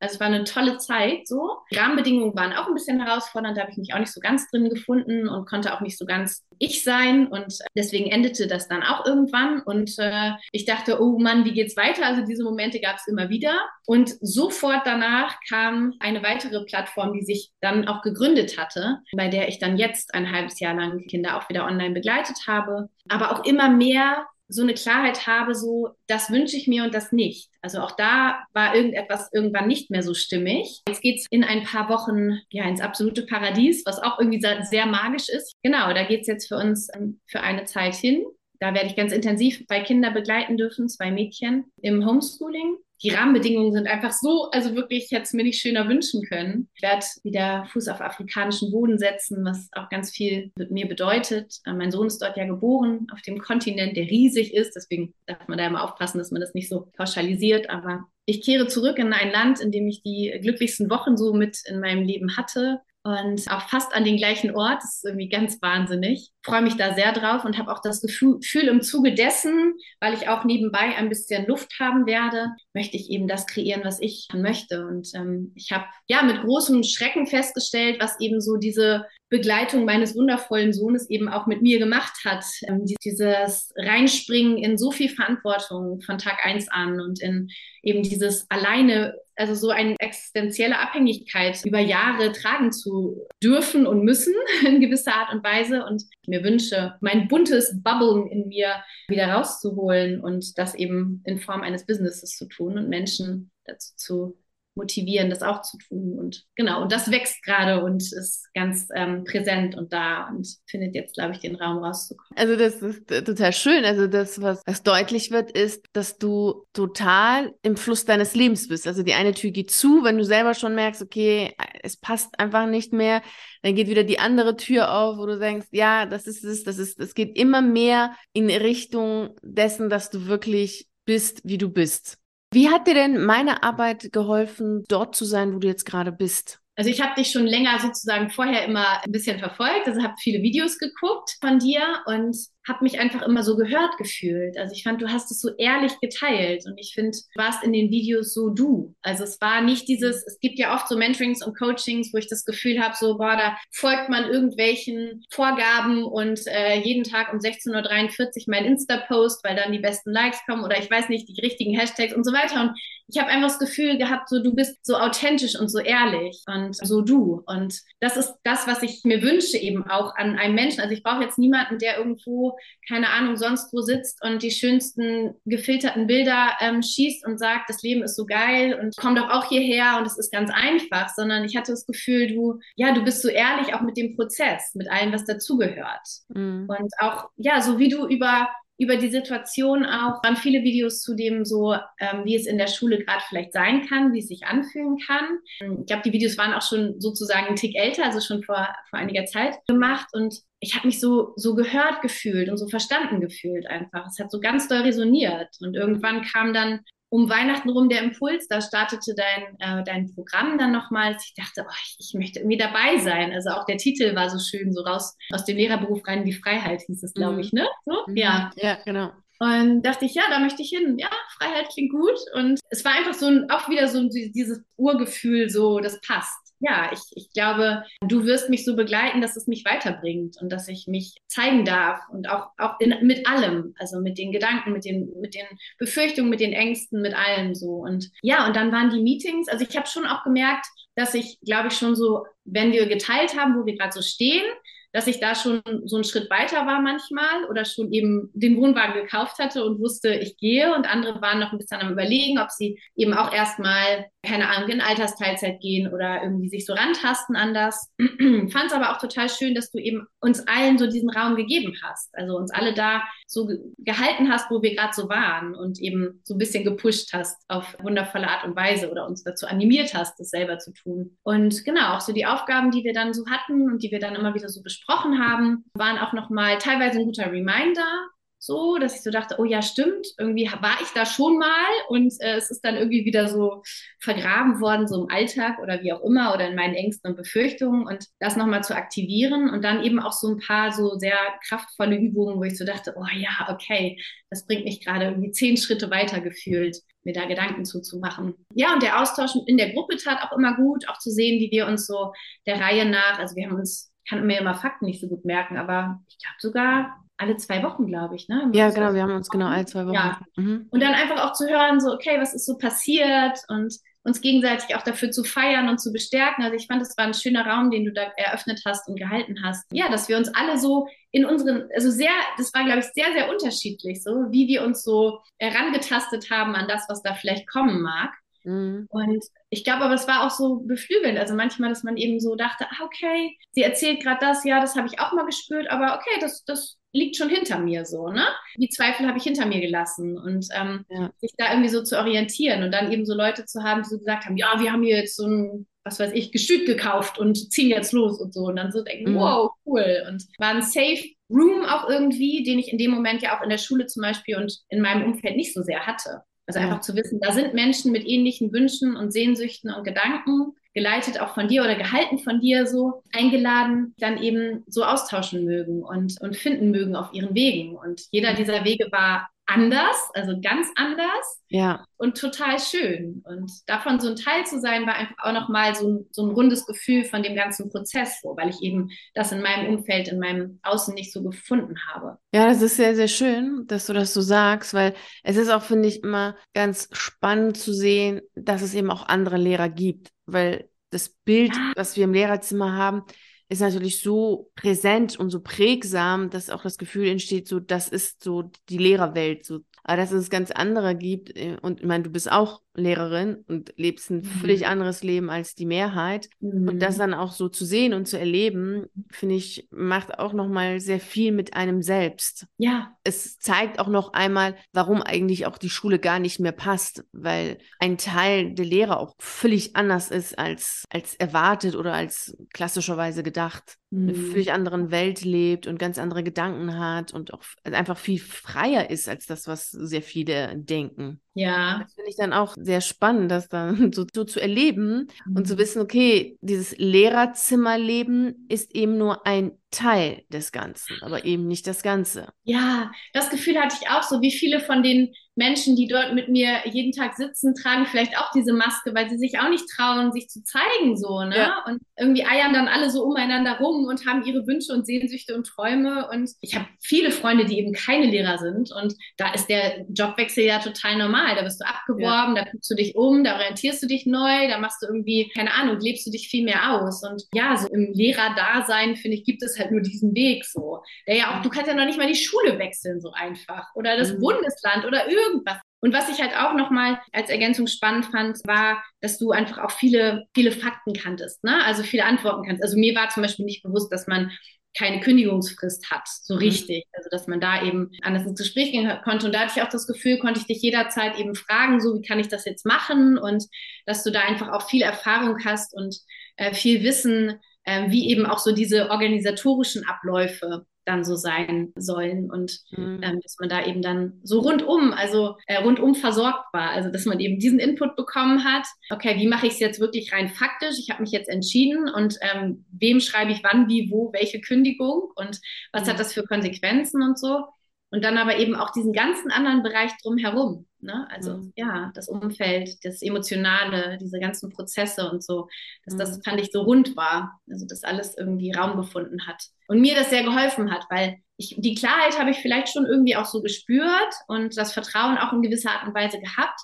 Also es war eine tolle Zeit so. Rahmenbedingungen waren auch ein bisschen herausfordernd, da habe ich mich auch nicht so ganz drin gefunden und konnte auch nicht so ganz ich sein und deswegen endete das dann auch irgendwann und äh, ich dachte, oh Mann, wie geht's weiter? Also diese Momente gab es immer wieder und sofort danach kam eine weitere Plattform, die sich dann auch gegründet hatte, bei der ich dann jetzt ein halbes Jahr lang Kinder auch wieder online begleitet habe, aber auch immer mehr so eine Klarheit habe, so, das wünsche ich mir und das nicht. Also auch da war irgendetwas irgendwann nicht mehr so stimmig. Jetzt geht's in ein paar Wochen ja ins absolute Paradies, was auch irgendwie sehr magisch ist. Genau, da geht's jetzt für uns ähm, für eine Zeit hin. Da werde ich ganz intensiv bei Kinder begleiten dürfen, zwei Mädchen im Homeschooling die Rahmenbedingungen sind einfach so, also wirklich, ich hätte es mir nicht schöner wünschen können. Ich werde wieder Fuß auf afrikanischen Boden setzen, was auch ganz viel mit mir bedeutet. Äh, mein Sohn ist dort ja geboren, auf dem Kontinent, der riesig ist. Deswegen darf man da immer aufpassen, dass man das nicht so pauschalisiert. Aber ich kehre zurück in ein Land, in dem ich die glücklichsten Wochen so mit in meinem Leben hatte und auch fast an den gleichen Ort. Das ist irgendwie ganz wahnsinnig. Freue mich da sehr drauf und habe auch das Gefühl, im Zuge dessen, weil ich auch nebenbei ein bisschen Luft haben werde, möchte ich eben das kreieren, was ich möchte. Und ähm, ich habe ja mit großem Schrecken festgestellt, was eben so diese Begleitung meines wundervollen Sohnes eben auch mit mir gemacht hat. Ähm, dieses Reinspringen in so viel Verantwortung von Tag eins an und in eben dieses alleine, also so eine existenzielle Abhängigkeit über Jahre tragen zu dürfen und müssen [LAUGHS] in gewisser Art und Weise. Und ich mir wünsche, mein buntes Bubblen in mir wieder rauszuholen und das eben in Form eines Businesses zu tun und Menschen dazu zu motivieren, das auch zu tun. Und genau, und das wächst gerade und ist ganz ähm, präsent und da und findet jetzt, glaube ich, den Raum rauszukommen. Also das ist total schön. Also das, was, was deutlich wird, ist, dass du total im Fluss deines Lebens bist. Also die eine Tür geht zu, wenn du selber schon merkst, okay, es passt einfach nicht mehr, dann geht wieder die andere Tür auf, wo du denkst, ja, das ist es, das ist, es geht immer mehr in Richtung dessen, dass du wirklich bist, wie du bist. Wie hat dir denn meine Arbeit geholfen, dort zu sein, wo du jetzt gerade bist? Also ich habe dich schon länger sozusagen vorher immer ein bisschen verfolgt, also habe viele Videos geguckt von dir und habe mich einfach immer so gehört gefühlt. Also ich fand, du hast es so ehrlich geteilt und ich finde, du warst in den Videos so du. Also es war nicht dieses, es gibt ja oft so Mentorings und Coachings, wo ich das Gefühl habe, so, boah, da folgt man irgendwelchen Vorgaben und äh, jeden Tag um 16.43 Uhr mein Insta-Post, weil dann die besten Likes kommen oder ich weiß nicht, die richtigen Hashtags und so weiter. Und ich habe einfach das Gefühl gehabt, so du bist so authentisch und so ehrlich und so du. Und das ist das, was ich mir wünsche eben auch an einem Menschen. Also ich brauche jetzt niemanden, der irgendwo keine Ahnung, sonst wo sitzt und die schönsten gefilterten Bilder ähm, schießt und sagt, das Leben ist so geil und komm doch auch hierher und es ist ganz einfach, sondern ich hatte das Gefühl, du, ja, du bist so ehrlich auch mit dem Prozess, mit allem, was dazugehört. Mhm. Und auch, ja, so wie du über über die Situation auch, waren viele Videos zu dem so, ähm, wie es in der Schule gerade vielleicht sein kann, wie es sich anfühlen kann. Ich glaube, die Videos waren auch schon sozusagen einen Tick älter, also schon vor, vor einiger Zeit gemacht und ich habe mich so, so gehört gefühlt und so verstanden gefühlt einfach. Es hat so ganz doll resoniert. Und irgendwann kam dann um Weihnachten rum der Impuls, da startete dein, äh, dein Programm dann nochmals. Ich dachte, oh, ich, ich, möchte irgendwie dabei sein. Also auch der Titel war so schön, so raus aus dem Lehrerberuf rein in die Freiheit hieß es, glaube mhm. ich, ne? So? Mhm. Ja. Ja, genau. Und dachte ich, ja, da möchte ich hin. Ja, Freiheit klingt gut. Und es war einfach so ein, auch wieder so dieses Urgefühl, so, das passt ja, ich, ich glaube, du wirst mich so begleiten, dass es mich weiterbringt und dass ich mich zeigen darf und auch, auch in, mit allem, also mit den Gedanken, mit den, mit den Befürchtungen, mit den Ängsten, mit allem so. Und ja, und dann waren die Meetings, also ich habe schon auch gemerkt, dass ich, glaube ich, schon so, wenn wir geteilt haben, wo wir gerade so stehen, dass ich da schon so einen Schritt weiter war manchmal oder schon eben den Wohnwagen gekauft hatte und wusste, ich gehe und andere waren noch ein bisschen am überlegen, ob sie eben auch erstmal, keine Ahnung, in Altersteilzeit gehen oder irgendwie sich so rantasten anders. [CLEARS THROAT] Fand es aber auch total schön, dass du eben uns allen so diesen Raum gegeben hast. Also uns alle da so ge gehalten hast, wo wir gerade so waren und eben so ein bisschen gepusht hast auf wundervolle Art und Weise oder uns dazu animiert hast, das selber zu tun. Und genau, auch so die Aufgaben, die wir dann so hatten und die wir dann immer wieder so besprochen haben, waren auch nochmal teilweise ein guter Reminder so, dass ich so dachte, oh ja, stimmt, irgendwie war ich da schon mal und äh, es ist dann irgendwie wieder so vergraben worden, so im Alltag oder wie auch immer oder in meinen Ängsten und Befürchtungen und das nochmal zu aktivieren und dann eben auch so ein paar so sehr kraftvolle Übungen, wo ich so dachte, oh ja, okay, das bringt mich gerade irgendwie zehn Schritte weiter gefühlt, mir da Gedanken zuzumachen. Ja, und der Austausch in der Gruppe tat auch immer gut, auch zu sehen, wie wir uns so der Reihe nach, also wir haben uns, kann mir immer Fakten nicht so gut merken, aber ich glaube sogar alle zwei Wochen, glaube ich. Ne? Ja, genau, wir haben uns genau alle zwei Wochen. Ja. Mhm. Und dann einfach auch zu hören, so, okay, was ist so passiert und uns gegenseitig auch dafür zu feiern und zu bestärken. Also ich fand, das war ein schöner Raum, den du da eröffnet hast und gehalten hast. Ja, dass wir uns alle so in unseren, also sehr, das war, glaube ich, sehr, sehr unterschiedlich, so wie wir uns so herangetastet haben an das, was da vielleicht kommen mag. Mhm. Und ich glaube aber, es war auch so beflügelnd. Also manchmal, dass man eben so dachte, ah, okay, sie erzählt gerade das, ja, das habe ich auch mal gespürt, aber okay, das, das liegt schon hinter mir so, ne? Die Zweifel habe ich hinter mir gelassen und ähm, ja. sich da irgendwie so zu orientieren und dann eben so Leute zu haben, die so gesagt haben, ja, wir haben hier jetzt so ein, was weiß ich, Gestüt gekauft und ziehen jetzt los und so und dann so denken, mhm. wow, cool und war ein Safe Room auch irgendwie, den ich in dem Moment ja auch in der Schule zum Beispiel und in meinem Umfeld nicht so sehr hatte. Also einfach zu wissen, da sind Menschen mit ähnlichen Wünschen und Sehnsüchten und Gedanken, geleitet auch von dir oder gehalten von dir so, eingeladen, dann eben so austauschen mögen und, und finden mögen auf ihren Wegen. Und jeder dieser Wege war anders, also ganz anders ja. und total schön. Und davon so ein Teil zu sein, war einfach auch nochmal so, so ein rundes Gefühl von dem ganzen Prozess, weil ich eben das in meinem Umfeld, in meinem Außen nicht so gefunden habe. Ja, das ist sehr, sehr schön, dass du das so sagst, weil es ist auch, finde ich, immer ganz spannend zu sehen, dass es eben auch andere Lehrer gibt, weil das Bild, ja. was wir im Lehrerzimmer haben, ist natürlich so präsent und so prägsam, dass auch das Gefühl entsteht, so das ist so die Lehrerwelt, so aber dass es ganz andere gibt äh, und ich meine, du bist auch Lehrerin und lebst ein mhm. völlig anderes Leben als die Mehrheit mhm. und das dann auch so zu sehen und zu erleben, finde ich, macht auch noch mal sehr viel mit einem selbst. Ja. Es zeigt auch noch einmal, warum eigentlich auch die Schule gar nicht mehr passt, weil ein Teil der Lehrer auch völlig anders ist als als erwartet oder als klassischerweise gedacht eine mhm. völlig anderen Welt lebt und ganz andere Gedanken hat und auch einfach viel freier ist als das, was sehr viele denken. Ja. Das finde ich dann auch sehr spannend, das dann [LAUGHS] so, so zu erleben mhm. und zu mhm. wissen, okay, dieses Lehrerzimmerleben ist eben nur ein Teil des Ganzen, aber eben nicht das Ganze. Ja, das Gefühl hatte ich auch so, wie viele von den Menschen, die dort mit mir jeden Tag sitzen, tragen vielleicht auch diese Maske, weil sie sich auch nicht trauen, sich zu zeigen, so, ne? Ja. Und irgendwie eiern dann alle so umeinander rum und haben ihre Wünsche und Sehnsüchte und Träume. Und ich habe viele Freunde, die eben keine Lehrer sind. Und da ist der Jobwechsel ja total normal. Da wirst du abgeworben, ja. da guckst du dich um, da orientierst du dich neu, da machst du irgendwie, keine Ahnung, lebst du dich viel mehr aus. Und ja, so im Lehrerdasein, finde ich, gibt es halt nur diesen Weg so. Der ja auch, du kannst ja noch nicht mal die Schule wechseln so einfach oder das mhm. Bundesland oder irgendwas. Und was ich halt auch nochmal als Ergänzung spannend fand, war, dass du einfach auch viele, viele Fakten kanntest, ne? Also viele Antworten kannst. Also mir war zum Beispiel nicht bewusst, dass man keine Kündigungsfrist hat, so mhm. richtig. Also dass man da eben anders ins Gespräch gehen konnte. Und da hatte ich auch das Gefühl, konnte ich dich jederzeit eben fragen, so wie kann ich das jetzt machen? Und dass du da einfach auch viel Erfahrung hast und äh, viel Wissen, äh, wie eben auch so diese organisatorischen Abläufe dann so sein sollen und mhm. ähm, dass man da eben dann so rundum, also äh, rundum versorgt war. Also dass man eben diesen Input bekommen hat. Okay, wie mache ich es jetzt wirklich rein faktisch? Ich habe mich jetzt entschieden und ähm, wem schreibe ich wann, wie, wo, welche Kündigung und was mhm. hat das für Konsequenzen und so. Und dann aber eben auch diesen ganzen anderen Bereich drumherum. Ne? Also mhm. ja, das Umfeld, das Emotionale, diese ganzen Prozesse und so, dass mhm. das fand ich so rund war. Also dass alles irgendwie Raum gefunden hat. Und mir das sehr geholfen hat, weil ich, die Klarheit habe ich vielleicht schon irgendwie auch so gespürt und das Vertrauen auch in gewisser Art und Weise gehabt.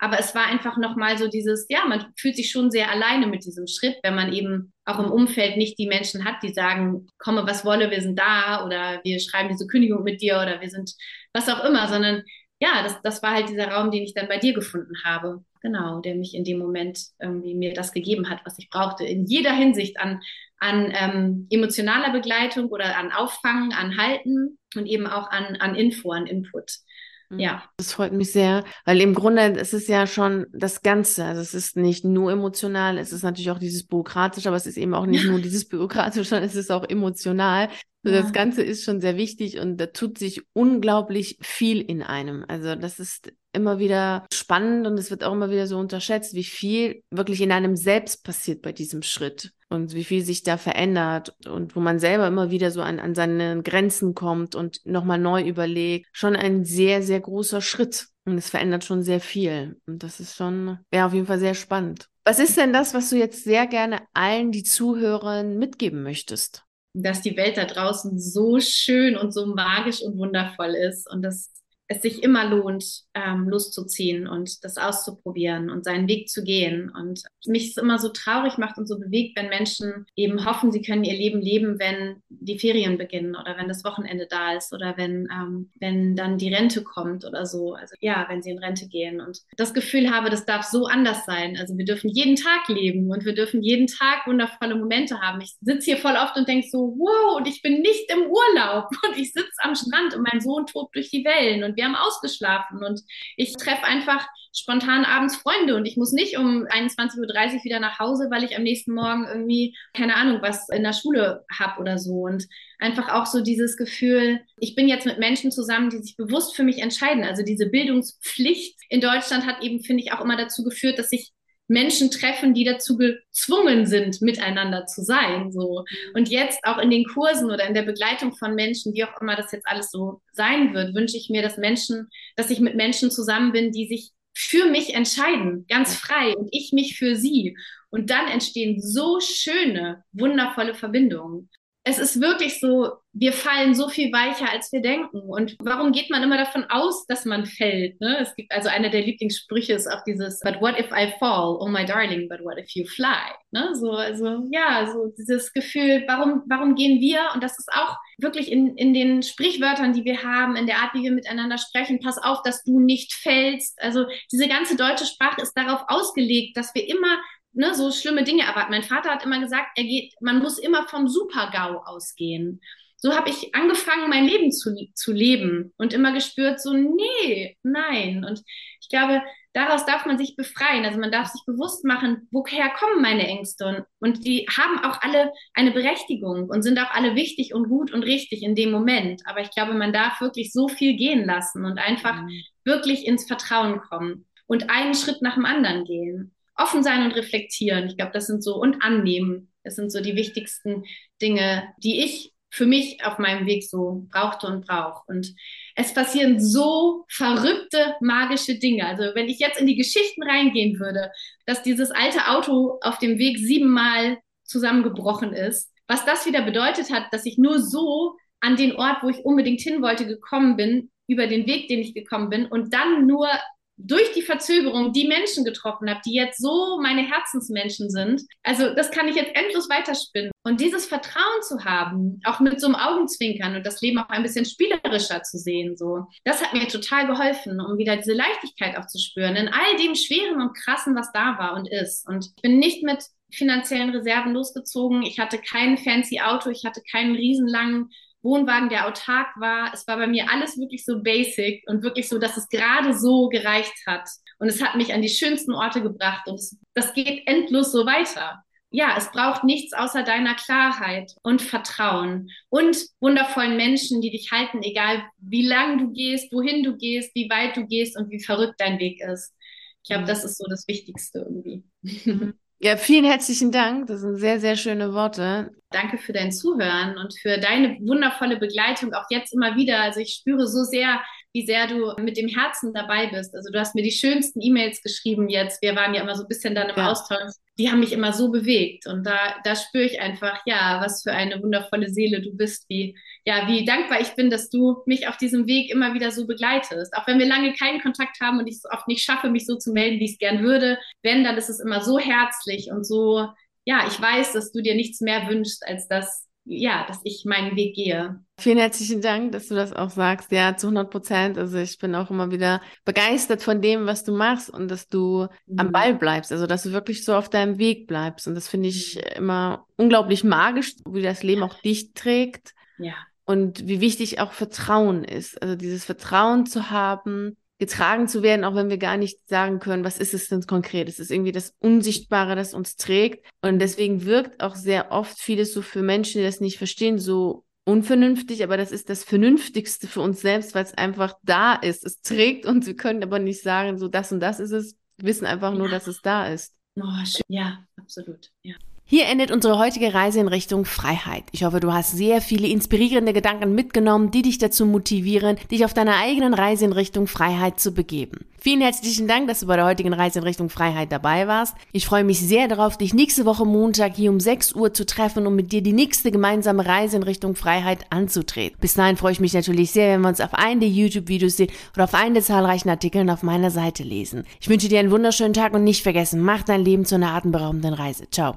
Aber es war einfach nochmal so dieses, ja, man fühlt sich schon sehr alleine mit diesem Schritt, wenn man eben auch im Umfeld nicht die Menschen hat, die sagen, komme, was wolle, wir sind da oder wir schreiben diese Kündigung mit dir oder wir sind was auch immer, sondern ja, das, das war halt dieser Raum, den ich dann bei dir gefunden habe. Genau, der mich in dem Moment irgendwie mir das gegeben hat, was ich brauchte, in jeder Hinsicht an, an ähm, emotionaler Begleitung oder an Auffangen, an Halten und eben auch an, an Info, an Input. Mhm. Ja. Das freut mich sehr, weil im Grunde es ist ja schon das Ganze. Also es ist nicht nur emotional, es ist natürlich auch dieses Bürokratische, aber es ist eben auch nicht nur [LAUGHS] dieses Bürokratische, sondern es ist auch emotional. Also ja. Das Ganze ist schon sehr wichtig und da tut sich unglaublich viel in einem. Also das ist immer wieder spannend und es wird auch immer wieder so unterschätzt, wie viel wirklich in einem selbst passiert bei diesem Schritt und wie viel sich da verändert und wo man selber immer wieder so an, an seine Grenzen kommt und nochmal neu überlegt. Schon ein sehr, sehr großer Schritt. Und es verändert schon sehr viel. Und das ist schon, ja, auf jeden Fall sehr spannend. Was ist denn das, was du jetzt sehr gerne allen, die zuhören, mitgeben möchtest? Dass die Welt da draußen so schön und so magisch und wundervoll ist und dass es sich immer lohnt, ähm, loszuziehen und das auszuprobieren und seinen Weg zu gehen. Und mich es immer so traurig macht und so bewegt, wenn Menschen eben hoffen, sie können ihr Leben leben, wenn die Ferien beginnen oder wenn das Wochenende da ist oder wenn, ähm, wenn dann die Rente kommt oder so. Also ja, wenn sie in Rente gehen. Und das Gefühl habe, das darf so anders sein. Also wir dürfen jeden Tag leben und wir dürfen jeden Tag wundervolle Momente haben. Ich sitze hier voll oft und denke so, wow, und ich bin nicht im Urlaub [LAUGHS] und ich sitze am Strand und mein Sohn tobt durch die Wellen und wir haben ausgeschlafen und ich treffe einfach spontan abends Freunde und ich muss nicht um 21.30 Uhr wieder nach Hause, weil ich am nächsten Morgen irgendwie, keine Ahnung, was in der Schule habe oder so. Und einfach auch so dieses Gefühl, ich bin jetzt mit Menschen zusammen, die sich bewusst für mich entscheiden. Also diese Bildungspflicht in Deutschland hat eben, finde ich, auch immer dazu geführt, dass sich Menschen treffen, die dazu gezwungen sind, miteinander zu sein. So. Und jetzt auch in den Kursen oder in der Begleitung von Menschen, wie auch immer das jetzt alles so sein wird, wünsche ich mir, dass Menschen, dass ich mit Menschen zusammen bin, die sich für mich entscheiden, ganz frei und ich mich für sie. Und dann entstehen so schöne, wundervolle Verbindungen es ist wirklich so, wir fallen so viel weicher, als wir denken. Und warum geht man immer davon aus, dass man fällt? Ne? Es gibt also einer der Lieblingssprüche ist auch dieses, but what if I fall? Oh my darling, but what if you fly? Ne? So, also ja, so dieses Gefühl, warum, warum gehen wir? Und das ist auch wirklich in, in den Sprichwörtern, die wir haben, in der Art, wie wir miteinander sprechen, pass auf, dass du nicht fällst. Also diese ganze deutsche Sprache ist darauf ausgelegt, dass wir immer ne, so schlimme Dinge erwarten. Mein Vater hat immer gesagt, er geht, man muss immer vom Super-GAU ausgehen. So habe ich angefangen, mein Leben zu, zu leben und immer gespürt, so, nee, nein. Und ich glaube, daraus darf man sich befreien. Also man darf sich bewusst machen, woher kommen meine Ängste? Und, und die haben auch alle eine Berechtigung und sind auch alle wichtig und gut und richtig in dem Moment. Aber ich glaube, man darf wirklich so viel gehen lassen und einfach mhm. wirklich ins Vertrauen kommen und einen Schritt nach dem anderen gehen offen sein und reflektieren. Ich glaube, das sind so und annehmen. Das sind so die wichtigsten Dinge, die ich für mich auf meinem Weg so brauchte und brauche. Und es passieren so verrückte, magische Dinge. Also wenn ich jetzt in die Geschichten reingehen würde, dass dieses alte Auto auf dem Weg siebenmal zusammengebrochen ist, was das wieder bedeutet hat, dass ich nur so an den Ort, wo ich unbedingt hin wollte, gekommen bin, über den Weg, den ich gekommen bin und dann nur durch die Verzögerung die Menschen getroffen habe, die jetzt so meine Herzensmenschen sind. Also das kann ich jetzt endlos weiterspinnen. Und dieses Vertrauen zu haben, auch mit so einem Augenzwinkern und das Leben auch ein bisschen spielerischer zu sehen, so, das hat mir total geholfen, um wieder diese Leichtigkeit auch zu spüren in all dem Schweren und Krassen, was da war und ist. Und ich bin nicht mit finanziellen Reserven losgezogen. Ich hatte kein fancy Auto, ich hatte keinen riesenlangen Wohnwagen, der autark war. Es war bei mir alles wirklich so basic und wirklich so, dass es gerade so gereicht hat. Und es hat mich an die schönsten Orte gebracht und es, das geht endlos so weiter. ja, es braucht nichts außer deiner Klarheit und Vertrauen und wundervollen Menschen, die dich halten, egal wie lang du gehst, wohin du gehst, wie weit du gehst und wie verrückt dein Weg ist. Ich glaube, mhm. das ist so das Wichtigste irgendwie. Ja, vielen herzlichen Dank. Das sind sehr, sehr schöne Worte. Danke für dein Zuhören und für deine wundervolle Begleitung, auch jetzt immer wieder. Also ich spüre so sehr, wie sehr du mit dem Herzen dabei bist. Also du hast mir die schönsten E-Mails geschrieben jetzt. Wir waren ja immer so ein bisschen dann im ja. Austausch. Die haben mich immer so bewegt. Und da, da spüre ich einfach, ja, was für eine wundervolle Seele du bist, wie, ja, wie dankbar ich bin, dass du mich auf diesem Weg immer wieder so begleitest. Auch wenn wir lange keinen Kontakt haben und ich es oft nicht schaffe, mich so zu melden, wie ich es gern würde. Wenn, dann ist es immer so herzlich und so, ja, ich weiß, dass du dir nichts mehr wünschst, als dass ja, dass ich meinen Weg gehe. Vielen herzlichen Dank, dass du das auch sagst. Ja, zu 100 Prozent. Also ich bin auch immer wieder begeistert von dem, was du machst und dass du mhm. am Ball bleibst. Also dass du wirklich so auf deinem Weg bleibst. Und das finde ich mhm. immer unglaublich magisch, wie das Leben auch dich trägt. Ja. Und wie wichtig auch Vertrauen ist. Also dieses Vertrauen zu haben, getragen zu werden, auch wenn wir gar nicht sagen können, was ist es denn konkret. Es ist irgendwie das Unsichtbare, das uns trägt. Und deswegen wirkt auch sehr oft vieles so für Menschen, die das nicht verstehen, so unvernünftig, aber das ist das Vernünftigste für uns selbst, weil es einfach da ist. Es trägt uns, wir können aber nicht sagen, so das und das ist es. Wir wissen einfach nur, dass es da ist. Oh, schön. Ja, absolut. Ja. Hier endet unsere heutige Reise in Richtung Freiheit. Ich hoffe, du hast sehr viele inspirierende Gedanken mitgenommen, die dich dazu motivieren, dich auf deiner eigenen Reise in Richtung Freiheit zu begeben. Vielen herzlichen Dank, dass du bei der heutigen Reise in Richtung Freiheit dabei warst. Ich freue mich sehr darauf, dich nächste Woche Montag hier um 6 Uhr zu treffen, um mit dir die nächste gemeinsame Reise in Richtung Freiheit anzutreten. Bis dahin freue ich mich natürlich sehr, wenn wir uns auf einen der YouTube-Videos sehen oder auf einen der zahlreichen Artikeln auf meiner Seite lesen. Ich wünsche dir einen wunderschönen Tag und nicht vergessen, mach dein Leben zu einer atemberaubenden Reise. Ciao.